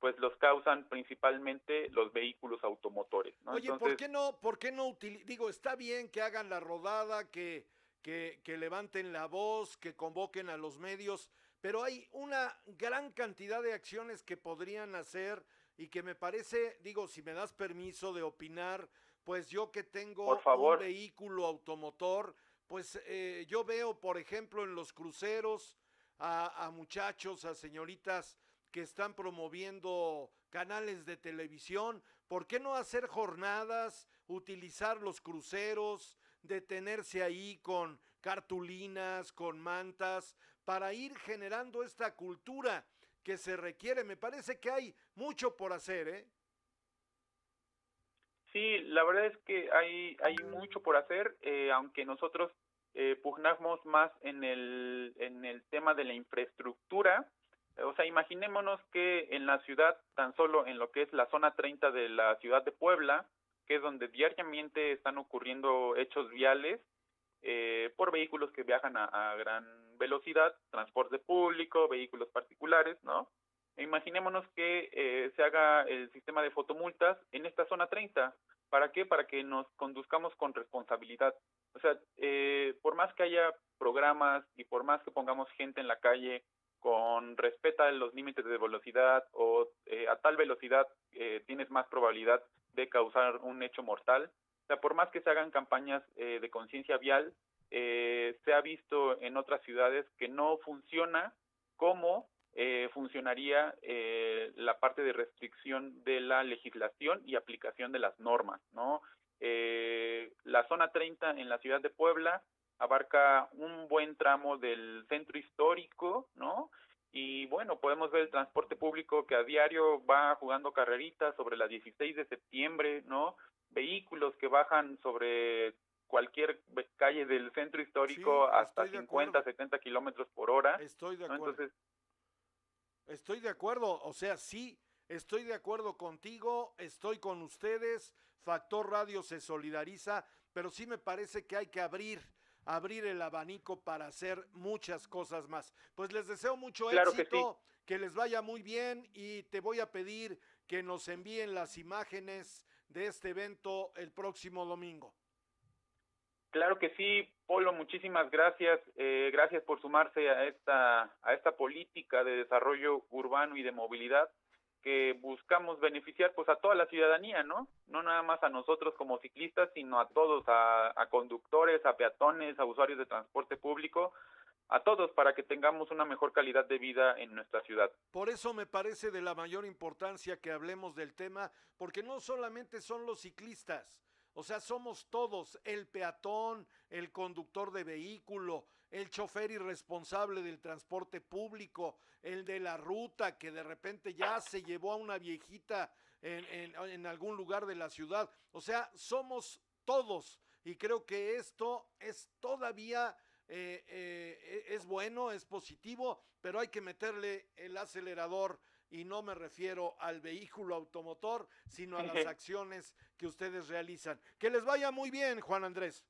pues los causan principalmente los vehículos automotores. ¿no? Oye, ¿por qué no, por qué no digo, está bien que hagan la rodada, que, que, que levanten la voz, que convoquen a los medios, pero hay una gran cantidad de acciones que podrían hacer y que me parece, digo, si me das permiso de opinar, pues yo que tengo un vehículo automotor, pues eh, yo veo, por ejemplo, en los cruceros a, muchachos, a señoritas que están promoviendo canales de televisión, ¿por qué no hacer jornadas, utilizar los cruceros, detenerse ahí con cartulinas, con mantas, para ir generando esta cultura que se requiere? Me parece que hay mucho por hacer, ¿eh? Sí, la verdad es que hay, hay mucho por hacer, eh, aunque nosotros eh, pugnamos más en el, en el tema de la infraestructura, o sea, imaginémonos que en la ciudad, tan solo en lo que es la zona 30 de la ciudad de Puebla, que es donde diariamente están ocurriendo hechos viales eh, por vehículos que viajan a, gran velocidad, transporte público, vehículos particulares, ¿no? E imaginémonos que eh, se haga el sistema de fotomultas en esta zona 30. ¿Para qué? Para que nos conduzcamos con responsabilidad. O sea, eh, por más que haya programas y por más que pongamos gente en la calle con respeta los límites de velocidad o eh, a tal velocidad eh, tienes más probabilidad de causar un hecho mortal. O sea, por más que se hagan campañas eh, de conciencia vial, se ha visto en otras ciudades que no funciona como funcionaría la parte de restricción de la legislación y aplicación de las normas, ¿no? La zona 30 en la ciudad de Puebla abarca un buen tramo del centro histórico, ¿no? Y bueno, podemos ver el transporte público que a diario va jugando carreritas sobre la 16 de septiembre, ¿no? Vehículos que bajan sobre cualquier calle del centro histórico hasta 50, 70 kilómetros por hora. Estoy de acuerdo. Entonces, estoy de acuerdo, o sea, sí, estoy de acuerdo contigo, estoy con ustedes, Factor Radio se solidariza, pero sí me parece que hay que abrir abrir el abanico para hacer muchas cosas más. Pues les deseo mucho éxito, que, les vaya muy bien y te voy a pedir que nos envíen las imágenes de este evento el próximo domingo. Claro que sí, Polo, muchísimas gracias. Eh, gracias por sumarse a esta, a esta política de desarrollo urbano y de movilidad que buscamos beneficiar pues a toda la ciudadanía, ¿no? No nada más a nosotros como ciclistas, sino a todos, a, conductores, a peatones, a usuarios de transporte público, a todos para que tengamos una mejor calidad de vida en nuestra ciudad. Por eso me parece de la mayor importancia que hablemos del tema, porque no solamente son los ciclistas, o sea, somos todos, el peatón, el conductor de vehículo, el chofer irresponsable del transporte público, el de la ruta que de repente ya se llevó a una viejita en, algún lugar de la ciudad. O sea, somos todos y creo que esto es todavía... Eh, eh, es bueno, es positivo, pero hay que meterle el acelerador y no me refiero al vehículo automotor, sino a las acciones que ustedes realizan. Que les vaya muy bien, Juan Andrés.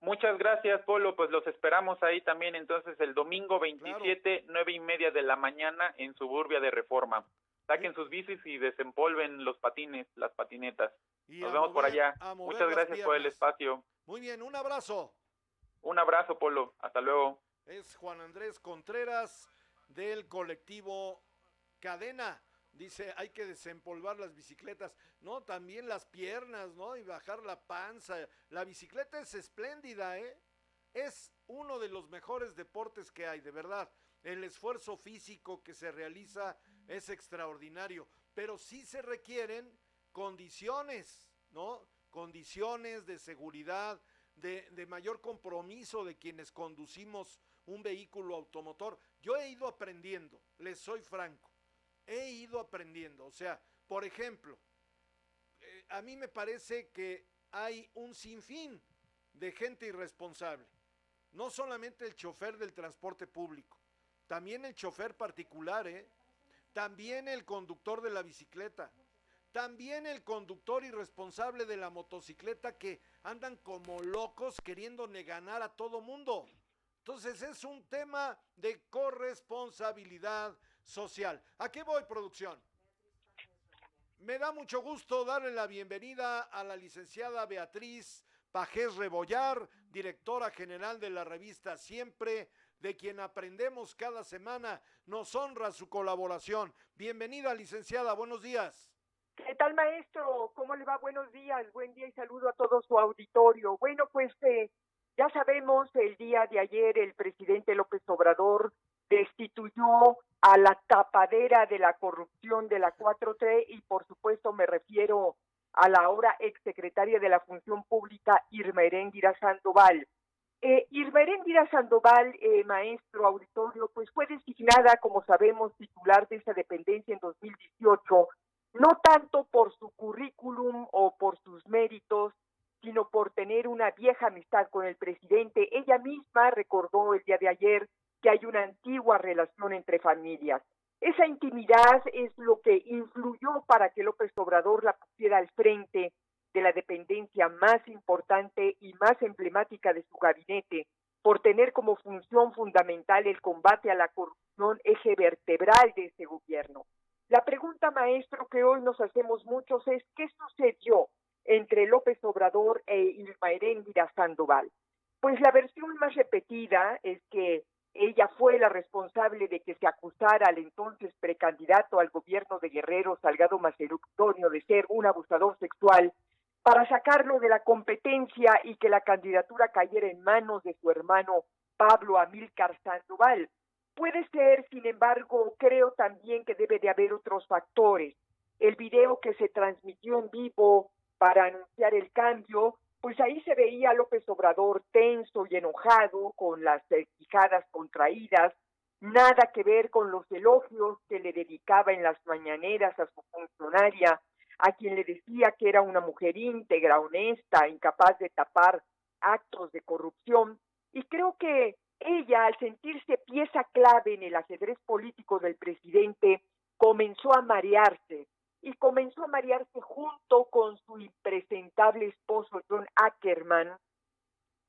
Muchas gracias, Polo. Pues los esperamos ahí también entonces el domingo 27, nueve y media de la mañana en Suburbia de Reforma. Saquen sus bicis y desempolven los patines, las patinetas. Nos vemos por allá. Muchas gracias por el espacio. Muy bien, un abrazo. Un abrazo, Polo. Hasta luego. Es Juan Andrés Contreras del colectivo Cadena. Dice, hay que desempolvar las bicicletas. No, también las piernas, ¿no? Y bajar la panza. La bicicleta es espléndida, ¿eh? Es uno de los mejores deportes que hay, de verdad. El esfuerzo físico que se realiza es extraordinario, pero sí se requieren condiciones, ¿no? Condiciones de seguridad, de, de mayor compromiso de quienes conducimos un vehículo automotor. Yo he ido aprendiendo, les soy franco he ido aprendiendo. O sea, por ejemplo, eh, a mí me parece que hay un sinfín de gente irresponsable. No solamente el chofer del transporte público, también el chofer particular, ¿eh? también el conductor de la bicicleta, también el conductor irresponsable de la motocicleta que andan como locos queriendo ganar a todo mundo. Entonces es un tema de corresponsabilidad, social. ¿A qué voy, producción? Me da mucho gusto darle la bienvenida a la licenciada Beatriz Pajés Rebollar, directora general de la revista Siempre, de quien aprendemos cada semana. Nos honra su colaboración. Bienvenida, licenciada. Buenos días. ¿Qué tal, maestro? ¿Cómo le va? Buenos días. Buen día y saludo a todo su auditorio. Bueno, pues eh, ya sabemos, el día de ayer el presidente López Obrador destituyó a la tapadera de la corrupción de la 4T y por supuesto me refiero a la ahora exsecretaria de la Función Pública, Irma Eréndira Sandoval. Eh, Irma Eréndira Sandoval, eh, maestro auditorio, pues fue designada, como sabemos, titular de esa dependencia en 2018, no tanto por su currículum o por sus méritos, sino por tener una vieja amistad con el presidente. Ella misma recordó el día de ayer que hay una antigua relación entre familias. Esa intimidad es lo que influyó para que López Obrador la pusiera al frente de la dependencia más importante y más emblemática de su gabinete, por tener como función fundamental el combate a la corrupción, eje vertebral de ese gobierno. La pregunta, maestro, que hoy nos hacemos muchos es, ¿qué sucedió entre López Obrador e Irma Eréndira Sandoval? Pues la versión más repetida es que ella fue la responsable de que se acusara al entonces precandidato al gobierno de Guerrero, Salgado Macerutonio, de ser un abusador sexual para sacarlo de la competencia y que la candidatura cayera en manos de su hermano Pablo Amílcar Sandoval. Puede ser, sin embargo, creo también que debe de haber otros factores. El video que se transmitió en vivo para anunciar el cambio pues ahí se veía a López Obrador tenso y enojado, con las quijadas contraídas, nada que ver con los elogios que le dedicaba en las mañaneras a su funcionaria, a quien le decía que era una mujer íntegra, honesta, incapaz de tapar actos de corrupción. Y creo que ella, al sentirse pieza clave en el ajedrez político del presidente, comenzó a marearse, y comenzó a marearse junto con su impresentable esposo John Ackerman,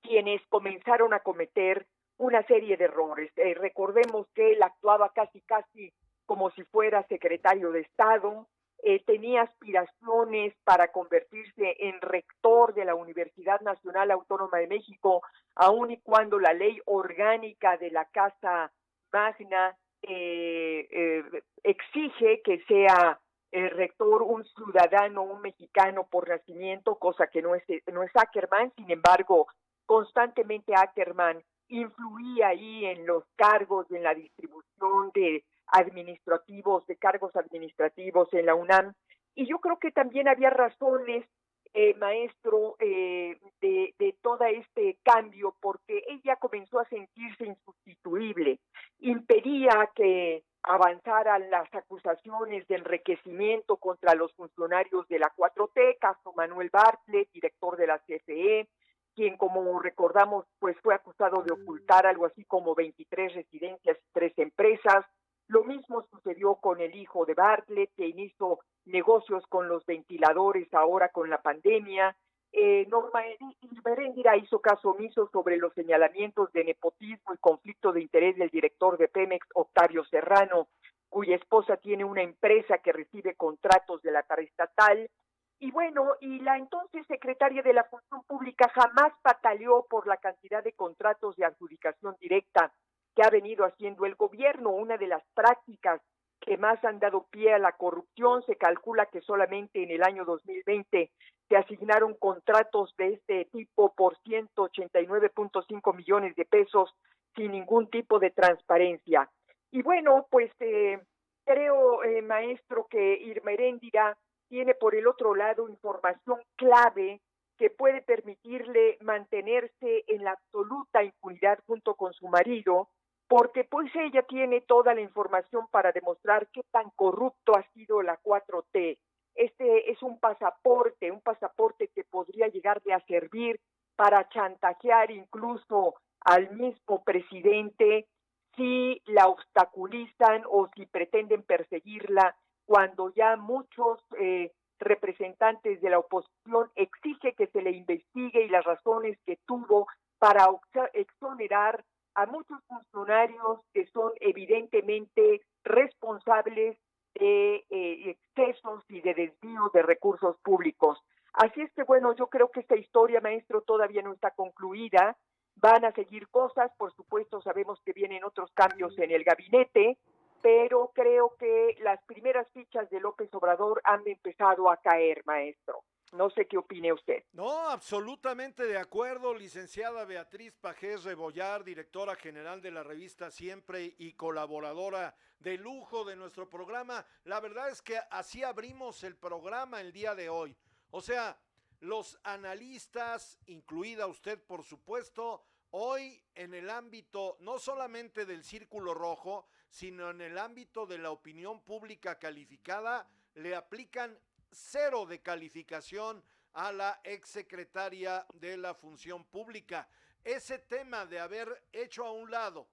quienes comenzaron a cometer una serie de errores. Eh, recordemos que él actuaba casi casi como si fuera secretario de Estado, eh, tenía aspiraciones para convertirse en rector de la Universidad Nacional Autónoma de México, aun y cuando la ley orgánica de la Casa Magna eh, exige que sea el rector un ciudadano, un mexicano por nacimiento, cosa que no es, no es Ackerman, sin embargo, constantemente Ackerman influía ahí en los cargos, en la distribución de administrativos, de cargos administrativos en la UNAM. Y yo creo que también había razones, eh, maestro, eh, de, de todo este cambio, porque ella comenzó a sentirse insustituible, impedía que avanzaran las acusaciones de enriquecimiento contra los funcionarios de la 4T, caso Manuel Bartlett, director de la CFE, quien como recordamos pues fue acusado de ocultar algo así como 23 residencias y tres empresas. Lo mismo sucedió con el hijo de Bartlett, que hizo negocios con los ventiladores ahora con la pandemia. Eh, Norma Berendira hizo caso omiso sobre los señalamientos de nepotismo y conflicto de interés del director de Pemex, Octavio Serrano, cuya esposa tiene una empresa que recibe contratos de la estatal. Y bueno, y la entonces secretaria de la Función Pública jamás pataleó por la cantidad de contratos de adjudicación directa que ha venido haciendo el gobierno. Una de las prácticas que más han dado pie a la corrupción. Se calcula que solamente en el año 2020 se asignaron contratos de este tipo por 189.5 millones de pesos sin ningún tipo de transparencia. Y bueno, pues eh, creo, eh, maestro, que Irma tiene por el otro lado información clave que puede permitirle mantenerse en la absoluta impunidad junto con su marido porque pues ella tiene toda la información para demostrar qué tan corrupto ha sido la 4T. Este es un pasaporte, un pasaporte que podría llegarle a servir para chantajear incluso al mismo presidente si la obstaculizan o si pretenden perseguirla cuando ya muchos eh, representantes de la oposición exige que se le investigue y las razones que tuvo para exonerar a muchos funcionarios que son evidentemente responsables de eh, excesos y de desvío de recursos públicos. Así es que bueno, yo creo que esta historia, maestro, todavía no está concluida. Van a seguir cosas, por supuesto, sabemos que vienen otros cambios en el gabinete, pero creo que las primeras fichas de López Obrador han empezado a caer, maestro. No sé qué opine usted. No, absolutamente de acuerdo, licenciada Beatriz Pajés Rebollar, directora general de la revista Siempre y colaboradora de lujo de nuestro programa. La verdad es que así abrimos el programa el día de hoy. O sea, los analistas, incluida usted por supuesto, hoy en el ámbito no solamente del círculo rojo, sino en el ámbito de la opinión pública calificada, le aplican cero de calificación a la exsecretaria de la Función Pública. Ese tema de haber hecho a un lado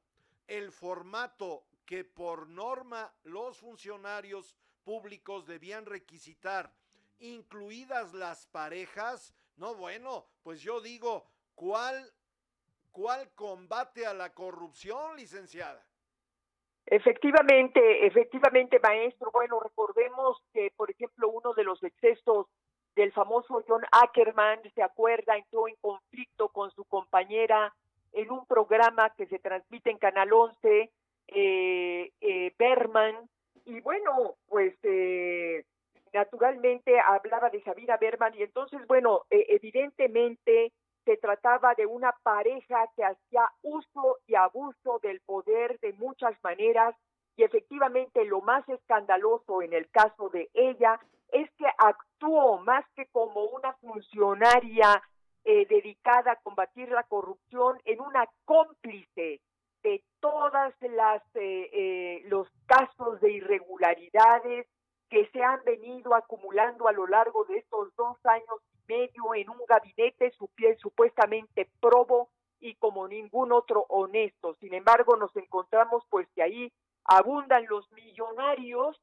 el formato que por norma los funcionarios públicos debían requisitar, incluidas las parejas, no bueno, pues yo digo, ¿cuál, cuál combate a la corrupción, licenciada? Efectivamente, efectivamente, maestro. Bueno, recordemos que, por ejemplo, uno de los excesos del famoso John Ackerman, se acuerda, entró en conflicto con su compañera en un programa que se transmite en Canal 11, eh, eh, Berman, y bueno, pues eh, naturalmente hablaba de Sabina Berman, y entonces, bueno, eh, evidentemente se trataba de una pareja que hacía uso y abuso del poder de muchas maneras y efectivamente lo más escandaloso en el caso de ella es que actuó más que como una funcionaria eh, dedicada a combatir la corrupción en una cómplice de todas las eh, eh, los casos de irregularidades que se han venido acumulando a lo largo de estos dos años medio en un gabinete supuestamente probo y como ningún otro honesto. Sin embargo, nos encontramos pues que ahí abundan los millonarios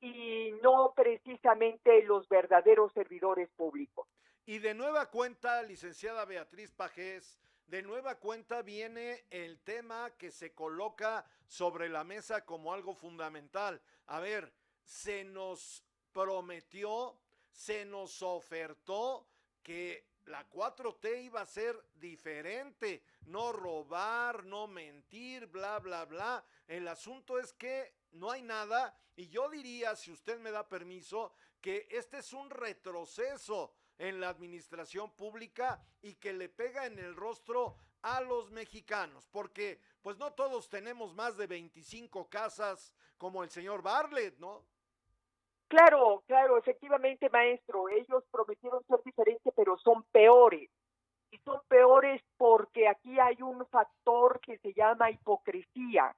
y no precisamente los verdaderos servidores públicos. Y de nueva cuenta, licenciada Beatriz Pajés, de nueva cuenta viene el tema que se coloca sobre la mesa como algo fundamental. A ver, se nos prometió se nos ofertó que la 4T iba a ser diferente, no robar, no mentir, bla, bla, bla. El asunto es que no hay nada y yo diría, si usted me da permiso, que este es un retroceso en la administración pública y que le pega en el rostro a los mexicanos, porque pues no todos tenemos más de 25 casas como el señor Bartlett, ¿no? Claro, claro, efectivamente, maestro, ellos prometieron ser diferentes, pero son peores. Y son peores porque aquí hay un factor que se llama hipocresía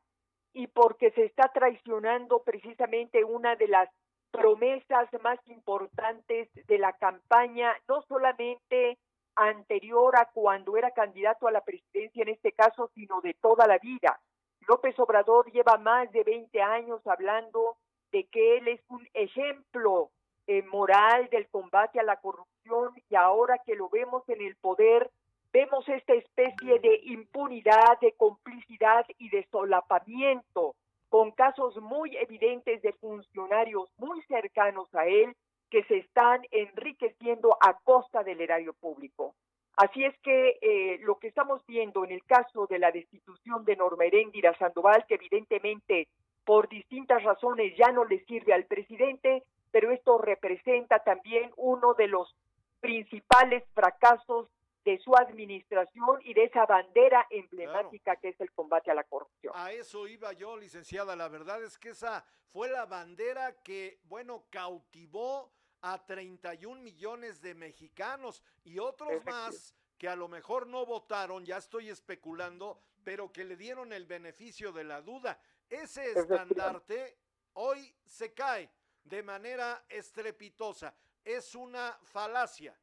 y porque se está traicionando precisamente una de las promesas más importantes de la campaña, no solamente anterior a cuando era candidato a la presidencia en este caso, sino de toda la vida. López Obrador lleva más de 20 años hablando de que él es un ejemplo eh, moral del combate a la corrupción y ahora que lo vemos en el poder, vemos esta especie de impunidad, de complicidad y de solapamiento con casos muy evidentes de funcionarios muy cercanos a él que se están enriqueciendo a costa del erario público. Así es que eh, lo que estamos viendo en el caso de la destitución de Norma Heréndira Sandoval, que evidentemente por distintas razones ya no le sirve al presidente, pero esto representa también uno de los principales fracasos de su administración y de esa bandera emblemática que es el combate a la corrupción. A eso iba yo, licenciada. La verdad es que esa fue la bandera que, bueno, cautivó a 31 millones de mexicanos y otros más que a lo mejor no votaron, ya estoy especulando, pero que le dieron el beneficio de la duda. Ese estandarte hoy se cae de manera estrepitosa. Es una falacia.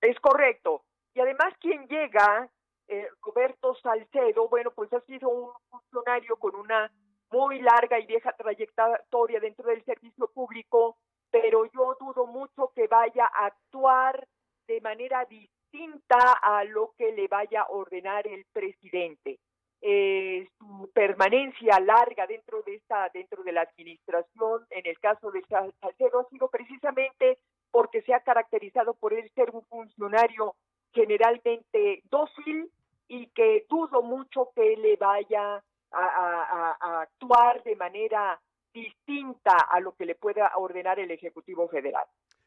Es correcto. Y además quien llega, eh, Roberto Salcedo, bueno, pues ha sido un funcionario con una muy larga y vieja trayectoria dentro del servicio público, pero yo dudo mucho que vaya a actuar de manera distinta a lo que le vaya a ordenar el presidente. Eh, su permanencia larga dentro de esta dentro de la administración en el caso de Salcedo ha sido precisamente porque se ha caracterizado por él ser un funcionario generalmente dócil y que dudo mucho que le vaya a, actuar de manera distinta a lo que le pueda ordenar el Ejecutivo Federal.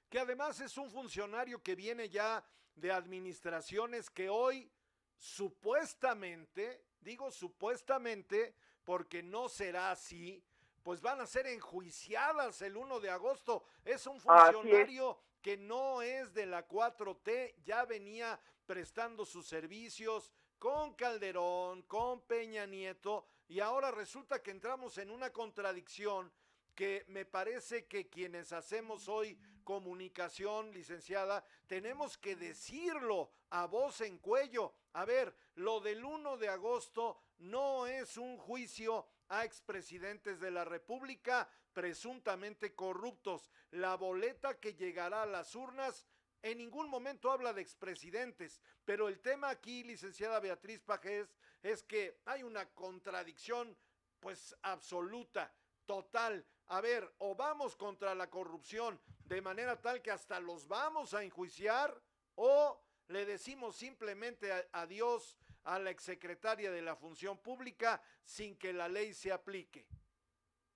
Que además es un funcionario que viene ya de administraciones que hoy supuestamente, digo supuestamente, porque no será así, pues van a ser enjuiciadas el 1 de agosto. Es un funcionario que no es de la 4T, ya venía prestando sus servicios con Calderón, con Peña Nieto, y ahora resulta que entramos en una contradicción que me parece que quienes hacemos hoy comunicación, licenciada, tenemos que decirlo a voz en cuello. A ver, lo del 1 de agosto no es un juicio a expresidentes de la República presuntamente corruptos. La boleta que llegará a las urnas en ningún momento habla de expresidentes, pero el tema aquí, licenciada Beatriz Pajés, es que hay una contradicción pues absoluta, total. A ver, o vamos contra la corrupción de manera tal que hasta los vamos a enjuiciar, o le decimos simplemente adiós a la exsecretaria de la Función Pública sin que la ley se aplique.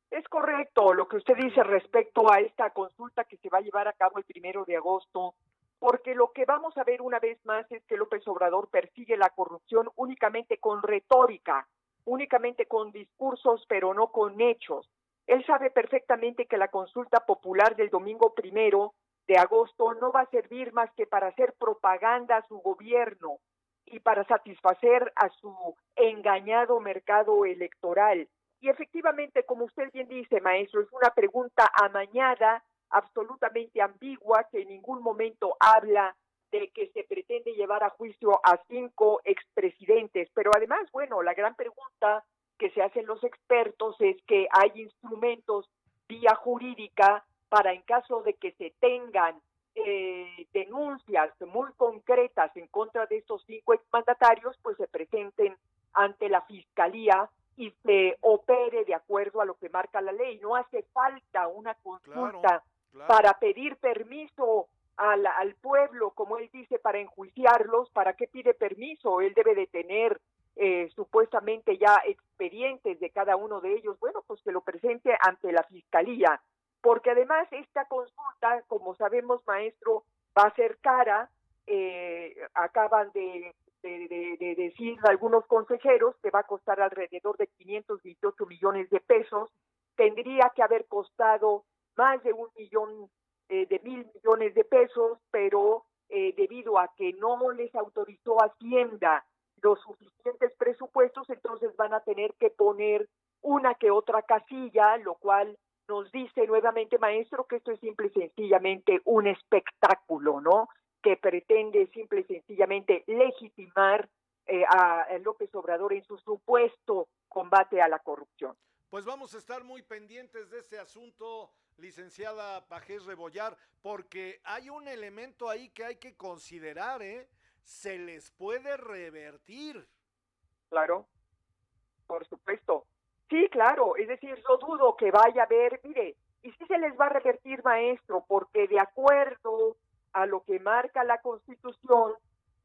Es correcto lo que usted dice respecto a esta consulta que se va a llevar a cabo el primero de agosto, porque lo que vamos a ver una vez más es que López Obrador persigue la corrupción únicamente con retórica, únicamente con discursos, pero no con hechos. Él sabe perfectamente que la consulta popular del domingo primero de agosto no va a servir más que para hacer propaganda a su gobierno y para satisfacer a su engañado mercado electoral. Y efectivamente, como usted bien dice, maestro, es una pregunta amañada, absolutamente ambigua, que en ningún momento habla de que se pretende llevar a juicio a cinco expresidentes. Pero además, bueno, la gran pregunta que se hacen los expertos es que hay instrumentos vía jurídica para en caso de que se tengan eh, denuncias muy concretas en contra de estos cinco exmandatarios, pues se presenten ante la Fiscalía y se opere de acuerdo a lo que marca la ley. No hace falta una consulta para pedir permiso al, al, pueblo, como él dice, para enjuiciarlos. ¿Para qué pide permiso? Él debe de tener eh, supuestamente ya expedientes de cada uno de ellos. Bueno, pues que lo presente ante la fiscalía. Porque además esta consulta, como sabemos, maestro, va a ser cara. Eh, acaban de de, decir algunos consejeros que va a costar alrededor de 528 millones de pesos, tendría que haber costado más de un millón eh, de mil millones de pesos, pero debido a que no les autorizó Hacienda los suficientes presupuestos, entonces van a tener que poner una que otra casilla, lo cual nos dice nuevamente, maestro, que esto es simple y sencillamente un espectáculo, ¿no? que pretende simple y sencillamente legitimar eh, a López Obrador en su supuesto combate a la corrupción. Pues vamos a estar muy pendientes de este asunto, licenciada Pajés Rebollar, porque hay un elemento ahí que hay que considerar, ¿eh? Se les puede revertir. Claro, por supuesto. Sí, claro, es decir, no dudo que vaya a haber, mire, y sí se les va a revertir, maestro, porque de acuerdo a lo que marca la Constitución,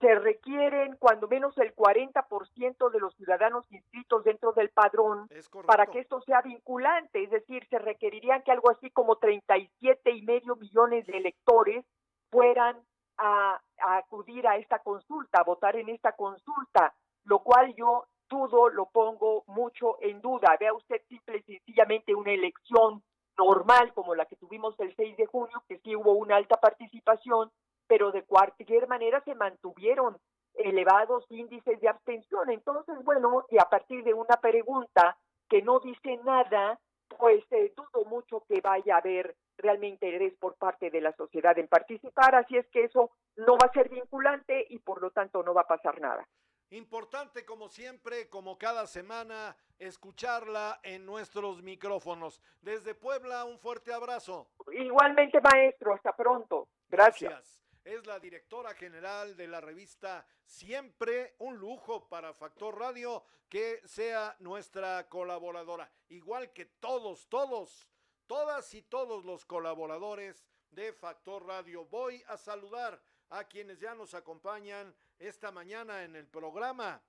se requieren cuando menos el 40% de los ciudadanos inscritos dentro del padrón para que esto sea vinculante, es decir, se requerirían que algo así como 37 y medio millones de electores fueran a, acudir a esta consulta, a votar en esta consulta, lo cual yo dudo, lo pongo mucho en duda. Vea usted simple y sencillamente una elección normal como la que tuvimos el 6 de junio, que sí hubo una alta participación, pero de cualquier manera se mantuvieron elevados índices de abstención. Entonces, bueno, y a partir de una pregunta que no dice nada, pues eh, dudo mucho que vaya a haber realmente interés por parte de la sociedad en participar, así es que eso no va a ser vinculante y por lo tanto no va a pasar nada. Importante como siempre, como cada semana, escucharla en nuestros micrófonos. Desde Puebla, un fuerte abrazo. Igualmente, maestro, hasta pronto. Gracias es la directora general de la revista Siempre. Un lujo para Factor Radio que sea nuestra colaboradora. Igual que todos, todos, todas y todos los colaboradores de Factor Radio. Voy a saludar a quienes ya nos acompañan esta mañana en el programa.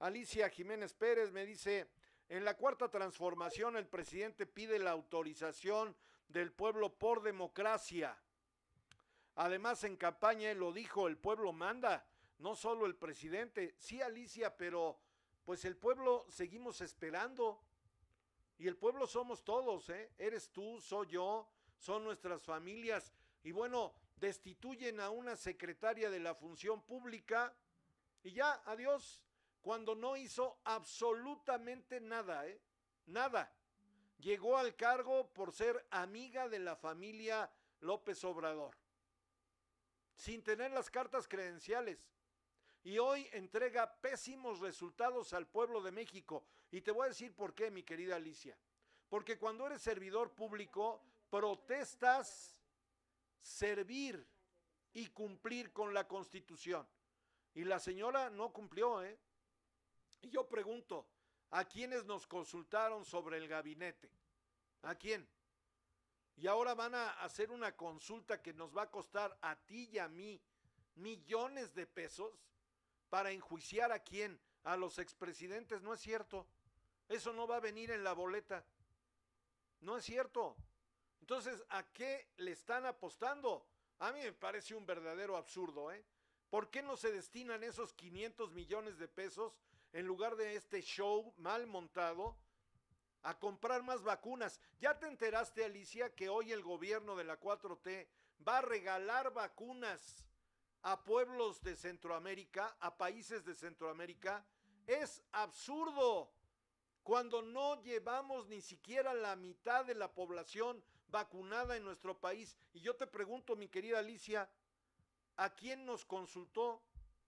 Alicia Jiménez Pérez me dice, en la cuarta transformación el presidente pide la autorización del pueblo por democracia. Además, en campaña lo dijo, el pueblo manda, no solo el presidente. Sí, Alicia, pero pues el pueblo seguimos esperando. Y el pueblo somos todos, ¿eh? Eres tú, soy yo, son nuestras familias. Y bueno, destituyen a una secretaria de la función pública y ya, adiós, cuando no hizo absolutamente nada, ¿eh? Nada. Llegó al cargo por ser amiga de la familia López Obrador sin tener las cartas credenciales. Y hoy entrega pésimos resultados al pueblo de México. Y te voy a decir por qué, mi querida Alicia. Porque cuando eres servidor público, protestas servir y cumplir con la constitución. Y la señora no cumplió, ¿eh? Y yo pregunto, ¿a quiénes nos consultaron sobre el gabinete? ¿A quién? Y ahora van a hacer una consulta que nos va a costar a ti y a mí millones de pesos para enjuiciar a quién, a los expresidentes. No es cierto. Eso no va a venir en la boleta. No es cierto. Entonces, ¿a qué le están apostando? A mí me parece un verdadero absurdo, ¿eh? ¿Por qué no se destinan esos 500 millones de pesos en lugar de este show mal montado a comprar más vacunas. ¿Ya te enteraste, Alicia, que hoy el gobierno de la 4T va a regalar vacunas a pueblos de Centroamérica, a países de Centroamérica? Es absurdo cuando no llevamos ni siquiera la mitad de la población vacunada en nuestro país. Y yo te pregunto, mi querida Alicia, ¿a quién nos consultó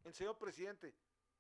el señor presidente?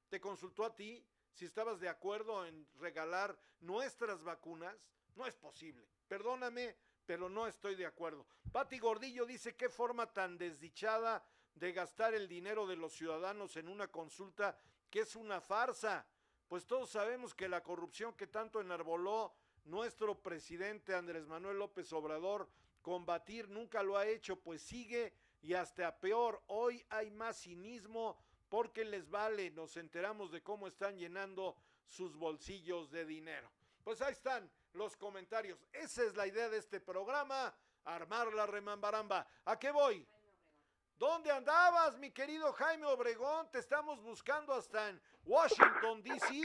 ¿Te consultó a ti? si estabas de acuerdo en regalar nuestras vacunas, no es posible. Perdóname, pero no estoy de acuerdo. Pati Gordillo dice qué forma tan desdichada de gastar el dinero de los ciudadanos en una consulta que es una farsa. Pues todos sabemos que la corrupción que tanto enarboló nuestro presidente Andrés Manuel López Obrador combatir nunca lo ha hecho, pues sigue y hasta peor. Hoy hay más cinismo porque les vale, nos enteramos de cómo están llenando sus bolsillos de dinero. Pues ahí están los comentarios. Esa es la idea de este programa, armar la remambaramba. ¿A qué voy? ¿Dónde andabas, mi querido Jaime Obregón? Te estamos buscando hasta en Washington, D.C.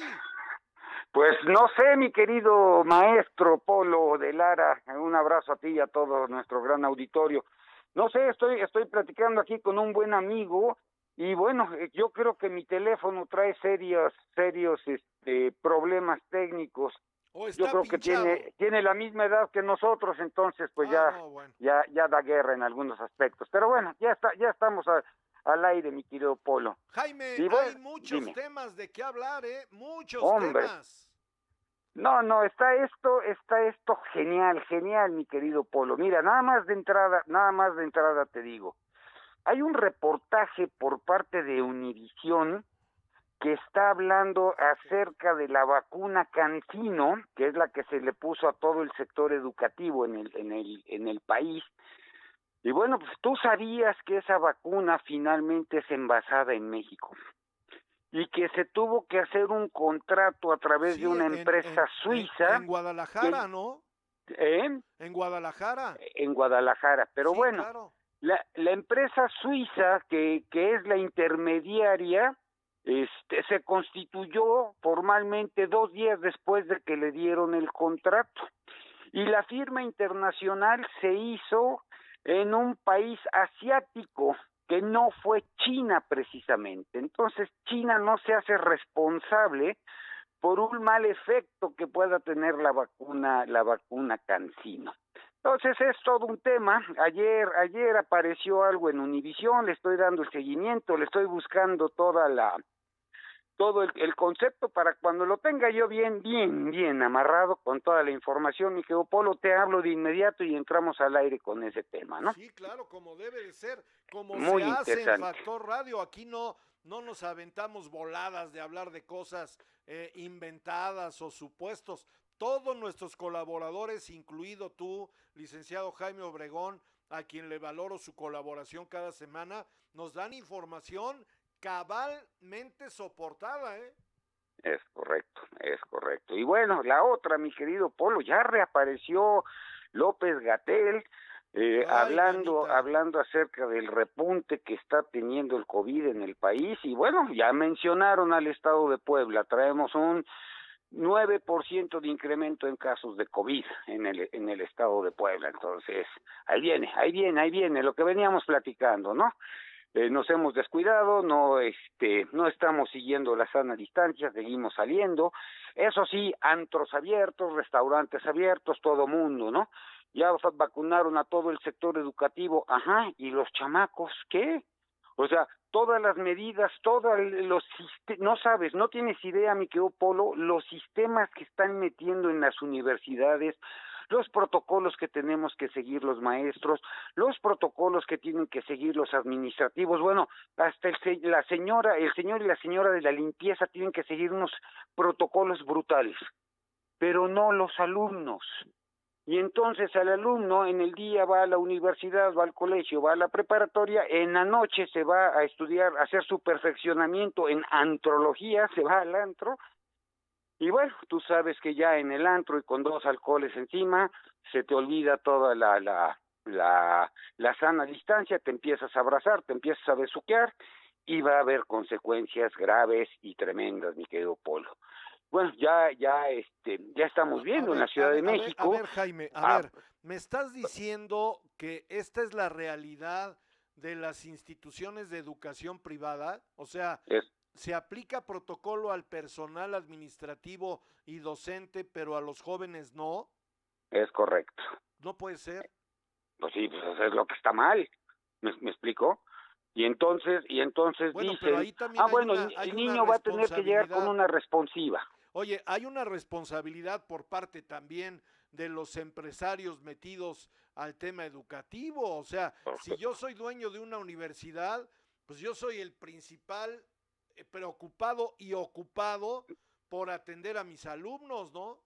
Pues no sé, mi querido maestro Polo de Lara, un abrazo a ti y a todo nuestro gran auditorio. No sé, estoy, estoy platicando aquí con un buen amigo y bueno, eh, yo creo que mi teléfono trae serios, serios este, problemas técnicos. Yo creo que tiene, tiene la misma edad que nosotros, entonces pues ah, ya, ya, ya da guerra en algunos aspectos. Pero bueno, ya está, ya estamos al aire, mi querido Polo. Jaime, hay muchos temas de qué hablar, ¿eh? Muchos temas. No, no, está esto, está esto genial, genial, mi querido Polo. Mira, nada más de entrada, nada más de entrada te digo. Hay un reportaje por parte de Univisión que está hablando acerca de la vacuna Cancino, que es la que se le puso a todo el sector educativo en el, en el, en el país. Y bueno, pues tú sabías que esa vacuna finalmente es envasada en México y que se tuvo que hacer un contrato a través de una empresa suiza. En, Guadalajara, ¿no? ¿Eh? En Guadalajara. En Guadalajara, pero bueno, la, la empresa suiza que, que es la intermediaria este, se constituyó formalmente dos días después de que le dieron el contrato. Y la firma internacional se hizo en un país asiático que no fue China precisamente. Entonces China no se hace responsable por un mal efecto que pueda tener la vacuna, la vacuna Cancino. Entonces es todo un tema. Ayer, ayer apareció algo en Univisión, le estoy dando el seguimiento, le estoy buscando toda la, todo el, concepto para cuando lo tenga yo bien, bien, bien amarrado con toda la información, mi querido Polo, te hablo de inmediato y entramos al aire con ese tema, ¿no? Sí, claro, como debe de ser, como Muy se hace en. Factor Radio, aquí no, no nos aventamos voladas de hablar de cosas eh, inventadas o supuestos. Todos nuestros colaboradores, incluido tú, licenciado Jaime Obregón, a quien le valoro su colaboración cada semana, nos dan información cabalmente soportada, ¿eh? Es correcto, es correcto. Y bueno, la otra, mi querido Polo, ya reapareció López Gatel, eh, hablando, hablando acerca del repunte que está teniendo el COVID en el país. Y bueno, ya mencionaron al estado de Puebla, traemos un 9% de incremento en casos de COVID en el, en el estado de Puebla. Entonces, ahí viene, ahí viene, ahí viene lo que veníamos platicando, ¿no? Eh, nos hemos descuidado, no este, no estamos siguiendo la sana distancia, seguimos saliendo. Eso sí, antros abiertos, restaurantes abiertos, todo mundo, ¿no? Ya vacunaron a todo el sector educativo, ajá, y los chamacos, ¿qué? O sea, todas las medidas, todos los no sabes, no tienes idea, mi querido Polo, los sistemas que están metiendo en las universidades, los protocolos que tenemos que seguir los maestros, los protocolos que tienen que seguir los administrativos, bueno, hasta el, la señora, el señor y la señora de la limpieza tienen que seguir unos protocolos brutales, pero no los alumnos. Y entonces el alumno en el día va a la universidad, va al colegio, va a la preparatoria, en la noche se va a estudiar, a hacer su perfeccionamiento en antrología, se va al antro, y bueno, tú sabes que ya en el antro y con dos alcoholes encima, se te olvida toda la, la, la, la sana distancia, te empiezas a abrazar, te empiezas a besuquear y va a haber consecuencias graves y tremendas, mi querido Polo. Bueno, ya, ya, este, ya estamos viendo en la Ciudad de México. A ver, Jaime, a ver, me estás diciendo que esta es la realidad de las instituciones de educación privada, o sea, se aplica protocolo al personal administrativo y docente, pero a los jóvenes no. Es correcto. No puede ser. Pues sí, pues es lo que está mal. ¿Me, me explico? Y entonces, y entonces Bueno, dicen, pero ahí también ah, bueno, una- el niño va a tener que llegar con una responsiva. Oye, hay una responsabilidad por parte también de los empresarios metidos al tema educativo. O sea, si yo soy dueño de una universidad, pues yo soy el principal preocupado y ocupado por atender a mis alumnos, ¿no?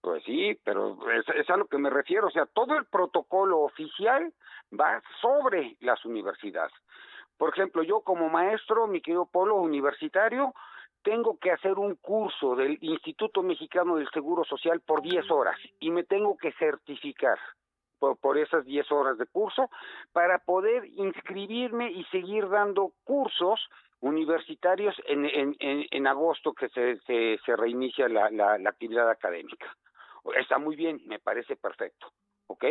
Pues sí, pero es, es a lo que me refiero. O sea, todo el protocolo oficial va sobre las universidades. Por ejemplo, yo como maestro, mi querido Polo universitario, tengo que hacer un curso del Instituto Mexicano del Seguro Social por 10 horas y me tengo que certificar por, por esas 10 horas de curso para poder inscribirme y seguir dando cursos universitarios en, en, en, agosto que se, se, se reinicia la, la, la actividad académica. Está muy bien, me parece perfecto, ¿ok?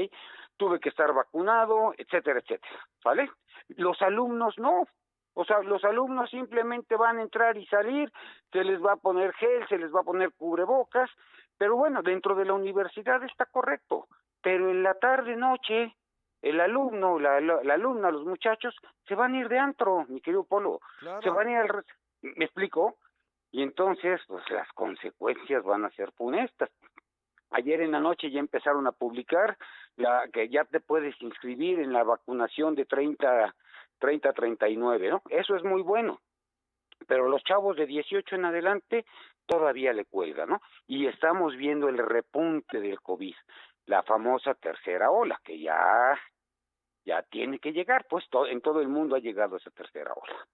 Tuve que estar vacunado, etcétera, etcétera, ¿vale? Los alumnos no, o sea, los alumnos simplemente van a entrar y salir, se les va a poner gel, se les va a poner cubrebocas, pero bueno, dentro de la universidad está correcto, pero en la tarde, noche, el alumno, la, la, la alumna, los muchachos, se van a ir de antro, mi querido Polo, se van a ir al... ¿Me explico? y entonces pues las consecuencias van a ser funestas. Ayer en la noche ya empezaron a publicar la que ya te puedes inscribir en la vacunación de 30 30 39, ¿no? Eso es muy bueno. Pero los chavos de 18 en adelante todavía le cuelga, ¿no? Y estamos viendo el repunte del COVID, la famosa tercera ola que ya ya tiene que llegar, pues en todo el mundo ha llegado esa tercera ola.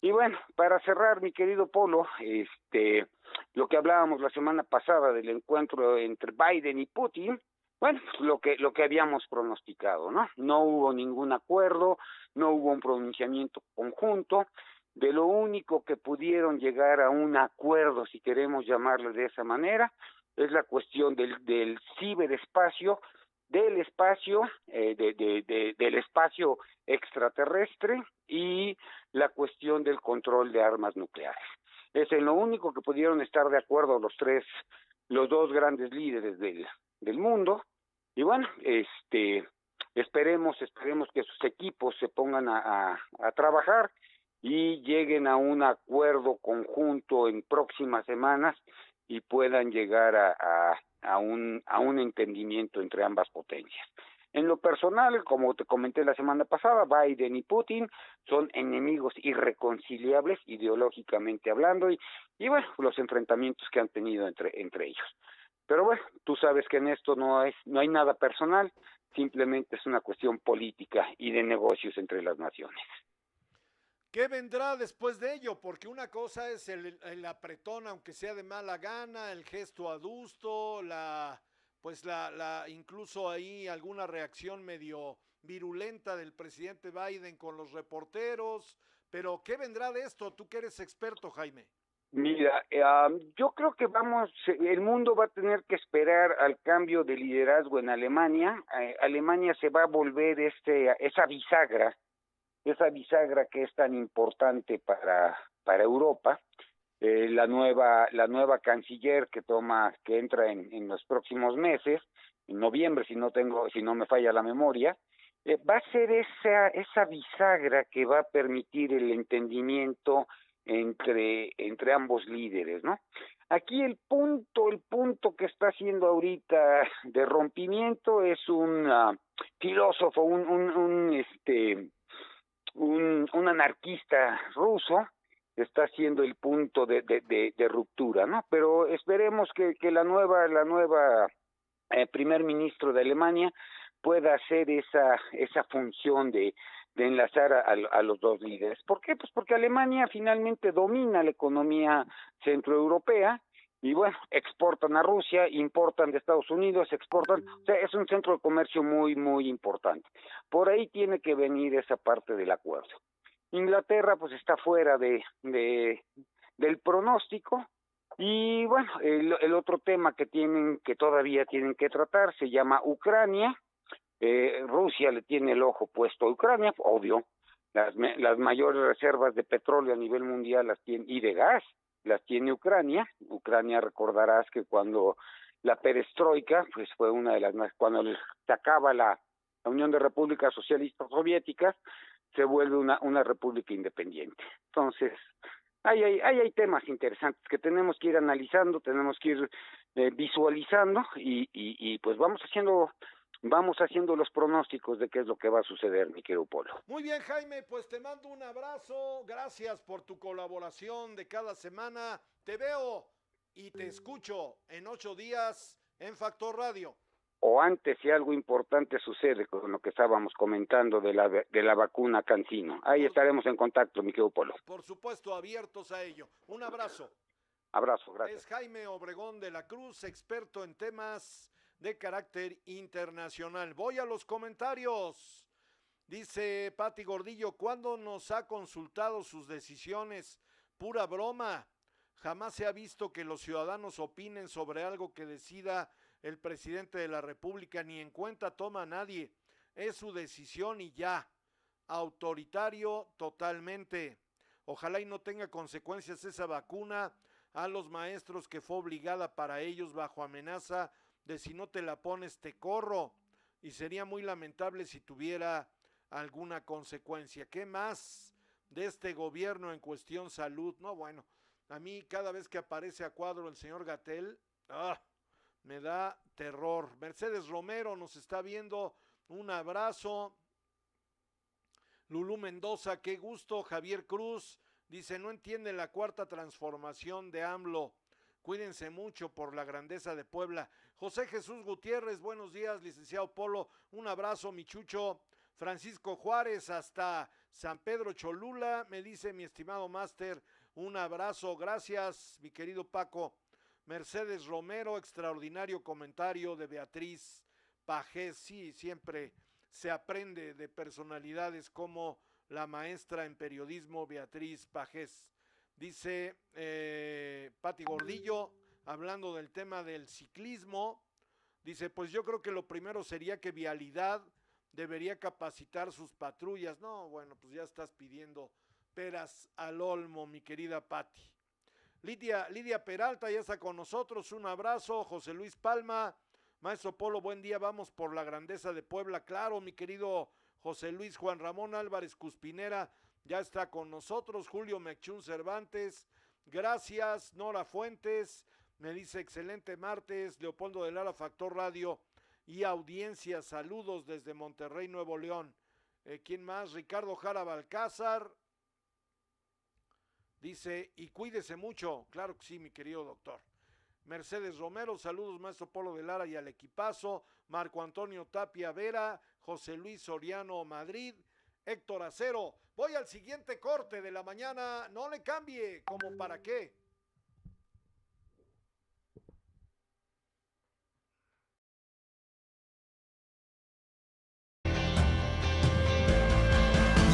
Y bueno, para cerrar, mi querido Polo, este, lo que hablábamos la semana pasada del encuentro entre Biden y Putin, bueno, lo que lo que habíamos pronosticado, ¿no? No hubo ningún acuerdo, no hubo un pronunciamiento conjunto, de lo único que pudieron llegar a un acuerdo, si queremos llamarlo de esa manera, es la cuestión del, del ciberespacio, del espacio, eh, de, de, del espacio extraterrestre y la cuestión del control de armas nucleares. Es en lo único que pudieron estar de acuerdo los tres, los dos grandes líderes del, del mundo. Y bueno, este, esperemos, esperemos que sus equipos se pongan a, a, trabajar y lleguen a un acuerdo conjunto en próximas semanas y puedan llegar a, a, un, a un entendimiento entre ambas potencias. En lo personal, como te comenté la semana pasada, Biden y Putin son enemigos irreconciliables ideológicamente hablando y, y bueno, los enfrentamientos que han tenido entre, entre ellos. Pero bueno, tú sabes que en esto no es no hay nada personal, simplemente es una cuestión política y de negocios entre las naciones. ¿Qué vendrá después de ello? Porque una cosa es el, apretón, aunque sea de mala gana, el gesto adusto, la pues la, la incluso ahí alguna reacción medio virulenta del presidente Biden con los reporteros, pero ¿qué vendrá de esto? Tú que eres experto, Jaime. Mira, eh, yo creo que vamos, el mundo va a tener que esperar al cambio de liderazgo en Alemania. Eh, Alemania se va a volver este, esa bisagra, esa bisagra que es tan importante para, para Europa. Eh, la nueva, la nueva canciller que toma, que entra en, en los próximos meses, en noviembre, si no tengo, si no me falla la memoria, va a ser esa, esa bisagra que va a permitir el entendimiento, entre, entre ambos líderes, ¿no? Aquí el punto, el punto que está haciendo ahorita de rompimiento es un uh, filósofo, un, un, un, este, un, un anarquista ruso, está haciendo el punto de, de, ruptura, ¿no? Pero esperemos que, que la nueva, la nueva eh, primer ministro de Alemania pueda hacer esa, esa función de, de enlazar a, a, los dos líderes. ¿Por qué? Pues porque Alemania finalmente domina la economía centroeuropea y bueno, exportan a Rusia, importan de Estados Unidos, exportan, o sea, es un centro de comercio muy, muy importante. Por ahí tiene que venir esa parte del acuerdo. Inglaterra pues está fuera de, de del pronóstico y bueno, el, el otro tema que tienen, que todavía tienen que tratar se llama Ucrania, eh, Rusia le tiene el ojo puesto a Ucrania, obvio. Las, las mayores reservas de petróleo a nivel mundial las tiene, y de gas las tiene Ucrania. Ucrania recordarás que cuando la perestroika, pues fue una de las más, cuando se acaba la, Unión de Repúblicas Socialistas Soviéticas, se vuelve una, una república independiente. Entonces, hay, hay, hay, temas interesantes que tenemos que ir analizando, tenemos que ir eh, visualizando y pues vamos haciendo vamos haciendo los pronósticos de qué es lo que va a suceder, mi querido Polo. Muy bien, Jaime, pues te mando un abrazo. Gracias por tu colaboración de cada semana. Te veo y te escucho en ocho días en Factor Radio. O antes, si algo importante sucede con lo que estábamos comentando de la, de la vacuna Cancino. Ahí por, estaremos en contacto, mi querido Polo. Por supuesto, abiertos a ello. Un abrazo. Abrazo, gracias. Es Jaime Obregón de la Cruz, experto en temas de carácter internacional. Voy a los comentarios. Dice Pati Gordillo, ¿cuándo nos ha consultado sus decisiones? Pura broma. Jamás se ha visto que los ciudadanos opinen sobre algo que decida el presidente de la República, ni en cuenta toma nadie. Es su decisión y ya. Autoritario totalmente. Ojalá y no tenga consecuencias esa vacuna a los maestros que fue obligada para ellos bajo amenaza de si no te la pones te corro y sería muy lamentable si tuviera alguna consecuencia. ¿Qué más de este gobierno en cuestión salud? No, bueno, A mí cada vez que aparece a cuadro el señor Gatel, ah, me da terror. Mercedes Romero nos está viendo. Un abrazo. Lulú Mendoza, qué gusto. Javier Cruz dice, no entiende la cuarta transformación de AMLO. Cuídense mucho por la grandeza de Puebla. José Jesús Gutiérrez, buenos días, licenciado Polo. Un abrazo, Michucho. Francisco Juárez hasta San Pedro Cholula, me dice mi estimado máster, un abrazo, gracias, mi querido Paco. Mercedes Romero, extraordinario comentario de Beatriz Pajés, sí, siempre se aprende de personalidades como la maestra en periodismo Beatriz Pajés. Dice eh, Pati Gordillo, hablando del tema del ciclismo, dice, pues yo creo que lo primero sería que Vialidad debería capacitar sus patrullas. No, bueno, pues ya estás pidiendo peras al olmo, mi querida Patti. Lidia, Lidia Peralta ya está con nosotros, un abrazo. José Luis Palma, Maestro Polo, buen día, vamos por la grandeza de Puebla. Claro, mi querido José Luis Juan Ramón Álvarez Cuspinera ya está con nosotros. Julio Mechún Cervantes, gracias. Nora Fuentes, me dice excelente martes. Leopoldo de Lara, Factor Radio y audiencia. Saludos desde Monterrey, Nuevo León. Eh, ¿Quién más? Ricardo Jara Balcázar. Dice, y cuídese mucho. Claro que sí, mi querido doctor. Mercedes Romero, saludos maestro Polo de Lara y al equipazo. Marco Antonio Tapia Vera, José Luis Soriano Madrid, Héctor Acero. Voy al siguiente corte de la mañana. No le cambie, como para qué.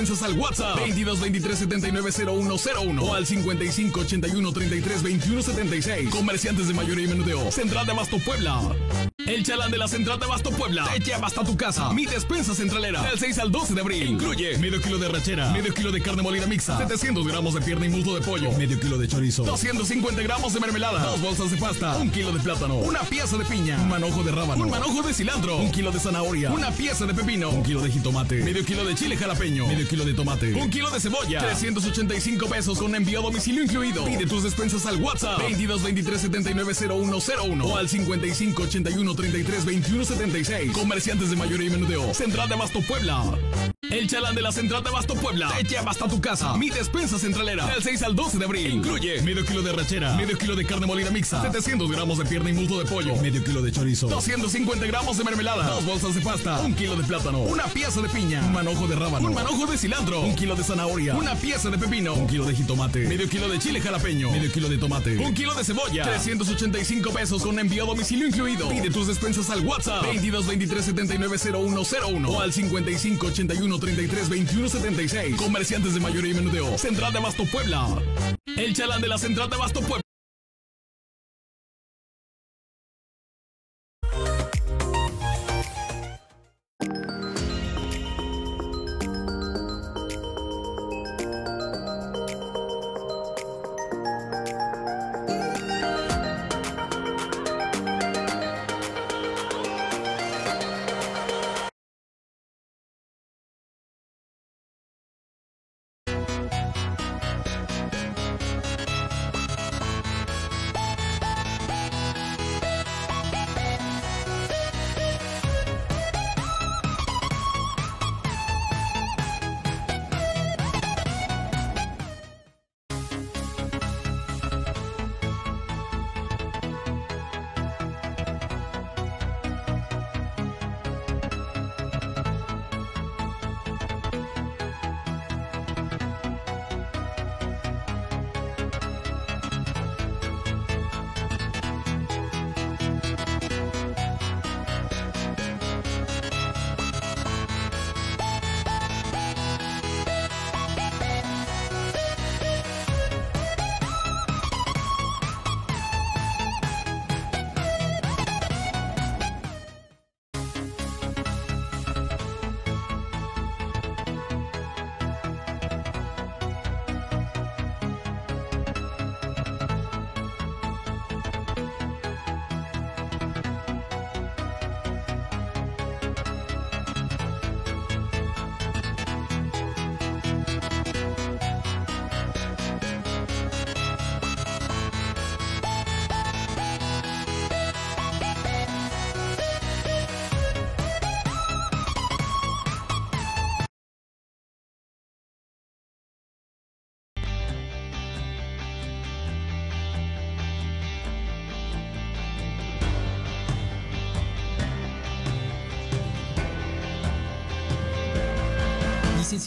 despensas al WhatsApp 22 23 79 0101 o al 55 81 33 21 76. Comerciantes de mayoría y menudeo. Central de Abasto Puebla. El chalán de la Central de Abasto Puebla te lleva hasta tu casa. Mi despensa centralera del 6 al 12 de abril. Incluye medio kilo de rachera, medio kilo de carne molida mixta, 700 gramos de pierna y muslo de pollo, medio kilo de chorizo, 250 gramos de mermelada, dos bolsas de pasta, un kilo de plátano, una pieza de piña, un manojo de rábano, un manojo de cilantro, un kilo de zanahoria, una pieza de pepino, un kilo de jitomate, medio kilo de chile jalapeño, medio kilo de tomate, un kilo de cebolla, 385 pesos con envío a domicilio incluido. Pide tus despensas al WhatsApp 22 23 79 0101 o al 55 81 33 21 76. Comerciantes de mayoría y menudeo. Central de Abasto Puebla. El chalán de la Central de Abasto Puebla te lleva hasta tu casa. Mi despensa centralera del 6 al 12 de abril. Incluye medio kilo de rachera, medio kilo de carne molida mixta, 700 gramos de pierna y muslo de pollo, medio kilo de chorizo, 250 gramos de mermelada, dos bolsas de pasta, un kilo de plátano, una pieza de piña, un manojo de rábano, un manojo de cilantro, un kilo de zanahoria, una pieza de pepino, un kilo de jitomate, medio kilo de chile jalapeño, medio kilo de tomate, un kilo de cebolla, 385 pesos con envío a domicilio incluido. Pide tus despensas al WhatsApp 22 23 79 0101 o al 55 81 33 21 76. Comerciantes de mayoría y menudeo. Central de Abasto Puebla. El chalán de la Central de Abasto Puebla.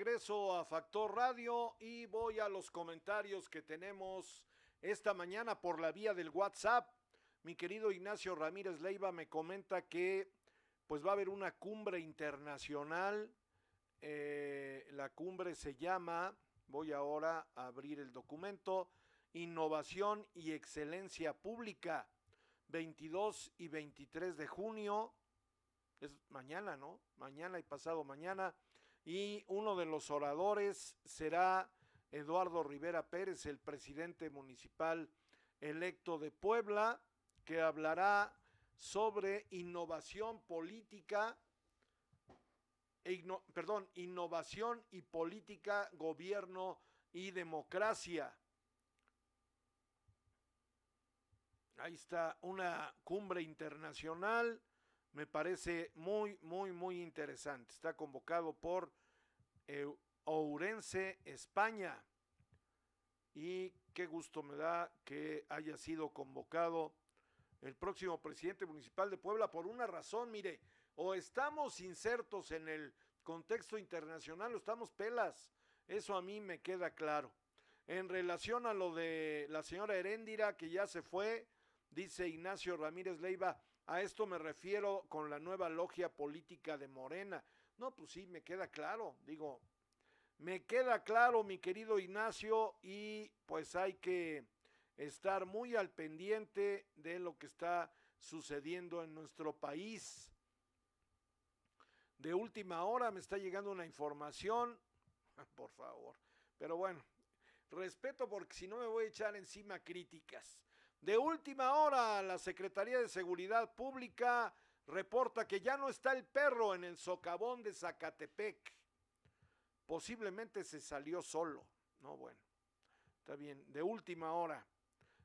Regreso a Factor Radio y voy a los comentarios que tenemos esta mañana por la vía del WhatsApp. Mi querido Ignacio Ramírez Leiva me comenta que pues va a haber una cumbre internacional. Eh, la cumbre se llama, voy ahora a abrir el documento, Innovación y Excelencia Pública, 22 y 23 de junio. Es mañana, ¿no? Mañana y pasado mañana y uno de los oradores será Eduardo Rivera Pérez, el presidente municipal electo de Puebla, que hablará sobre innovación política, e perdón, innovación y política, gobierno y democracia. Ahí está una cumbre internacional me parece muy, muy, muy interesante. Está convocado por eh, Ourense, España. Y qué gusto me da que haya sido convocado el próximo presidente municipal de Puebla por una razón, mire, o estamos insertos en el contexto internacional o estamos pelas. Eso a mí me queda claro. En relación a lo de la señora Heréndira, que ya se fue, dice Ignacio Ramírez Leiva, a esto me refiero con la nueva logia política de Morena. No, pues sí, me queda claro. Digo, me queda claro, mi querido Ignacio, y pues hay que estar muy al pendiente de lo que está sucediendo en nuestro país. De última hora me está llegando una información, por favor, pero bueno, respeto porque si no me voy a echar encima críticas. De última hora, la Secretaría de Seguridad Pública reporta que ya no está el perro en el socavón de Zacatepec. Posiblemente se salió solo. No, bueno, está bien. De última hora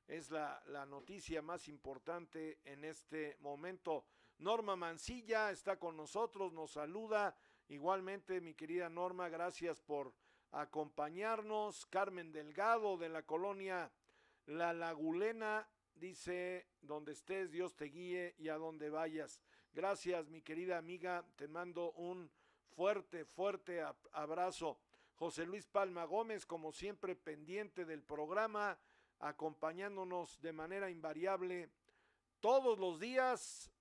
es la, noticia más importante en este momento. Norma Mancilla está con nosotros, nos saluda. Igualmente, mi querida Norma, gracias por acompañarnos. Carmen Delgado de la colonia la Lagulena dice, donde estés, Dios te guíe y a donde vayas. Gracias, mi querida amiga, te mando un fuerte, fuerte abrazo. José Luis Palma Gómez, como siempre, pendiente del programa, acompañándonos de manera invariable todos los días.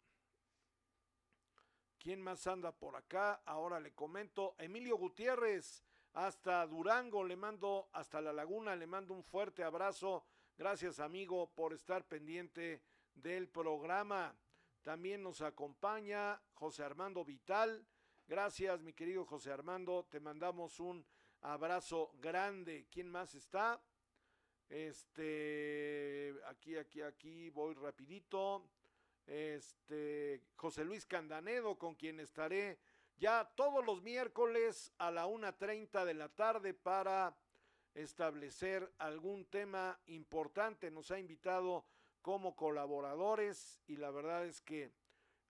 ¿Quién más anda por acá? Ahora le comento. Emilio Gutiérrez, hasta Durango, le mando, hasta La Laguna, le mando un fuerte abrazo Gracias amigo por estar pendiente del programa. También nos acompaña José Armando Vital. Gracias mi querido José Armando. Te mandamos un abrazo grande. ¿Quién más está? Este, aquí, aquí, aquí, voy rapidito. Este, José Luis Candanedo, con quien estaré ya todos los miércoles a la 1.30 de la tarde para establecer algún tema importante. Nos ha invitado como colaboradores y la verdad es que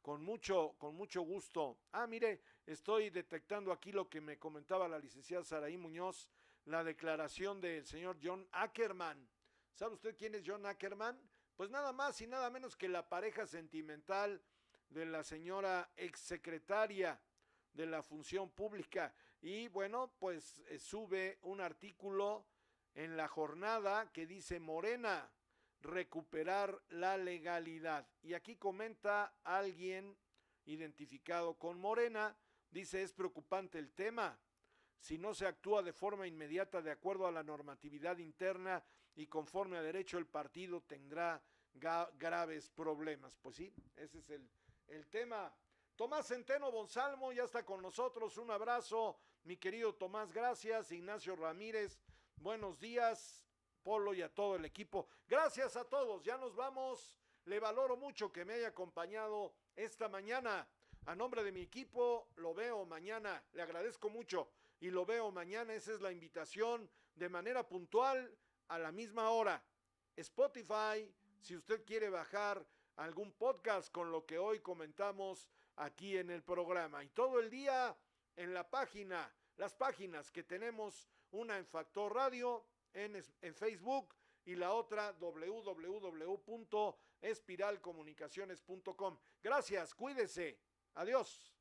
con mucho, con mucho gusto. Ah, mire, estoy detectando aquí lo que me comentaba la licenciada Saraí Muñoz, la declaración del señor John Ackerman. ¿Sabe usted quién es John Ackerman? Pues nada más y nada menos que la pareja sentimental de la señora exsecretaria de la función pública. Y bueno, pues eh, sube un artículo en la jornada que dice Morena, recuperar la legalidad. Y aquí comenta alguien identificado con Morena, dice es preocupante el tema. Si no se actúa de forma inmediata de acuerdo a la normatividad interna y conforme a derecho, el partido tendrá graves problemas. Pues sí, ese es el, el tema. Tomás Centeno Bonsalmo ya está con nosotros. Un abrazo, mi querido Tomás, gracias. Ignacio Ramírez, buenos días. Polo y a todo el equipo. Gracias a todos, ya nos vamos. Le valoro mucho que me haya acompañado esta mañana. A nombre de mi equipo, lo veo mañana. Le agradezco mucho y lo veo mañana. Esa es la invitación de manera puntual a la misma hora. Spotify, si usted quiere bajar algún podcast con lo que hoy comentamos aquí en el programa. Y todo el día en la página, las páginas que tenemos, una en Factor Radio, en, en Facebook y la otra www.espiralcomunicaciones.com. Gracias, cuídese. Adiós.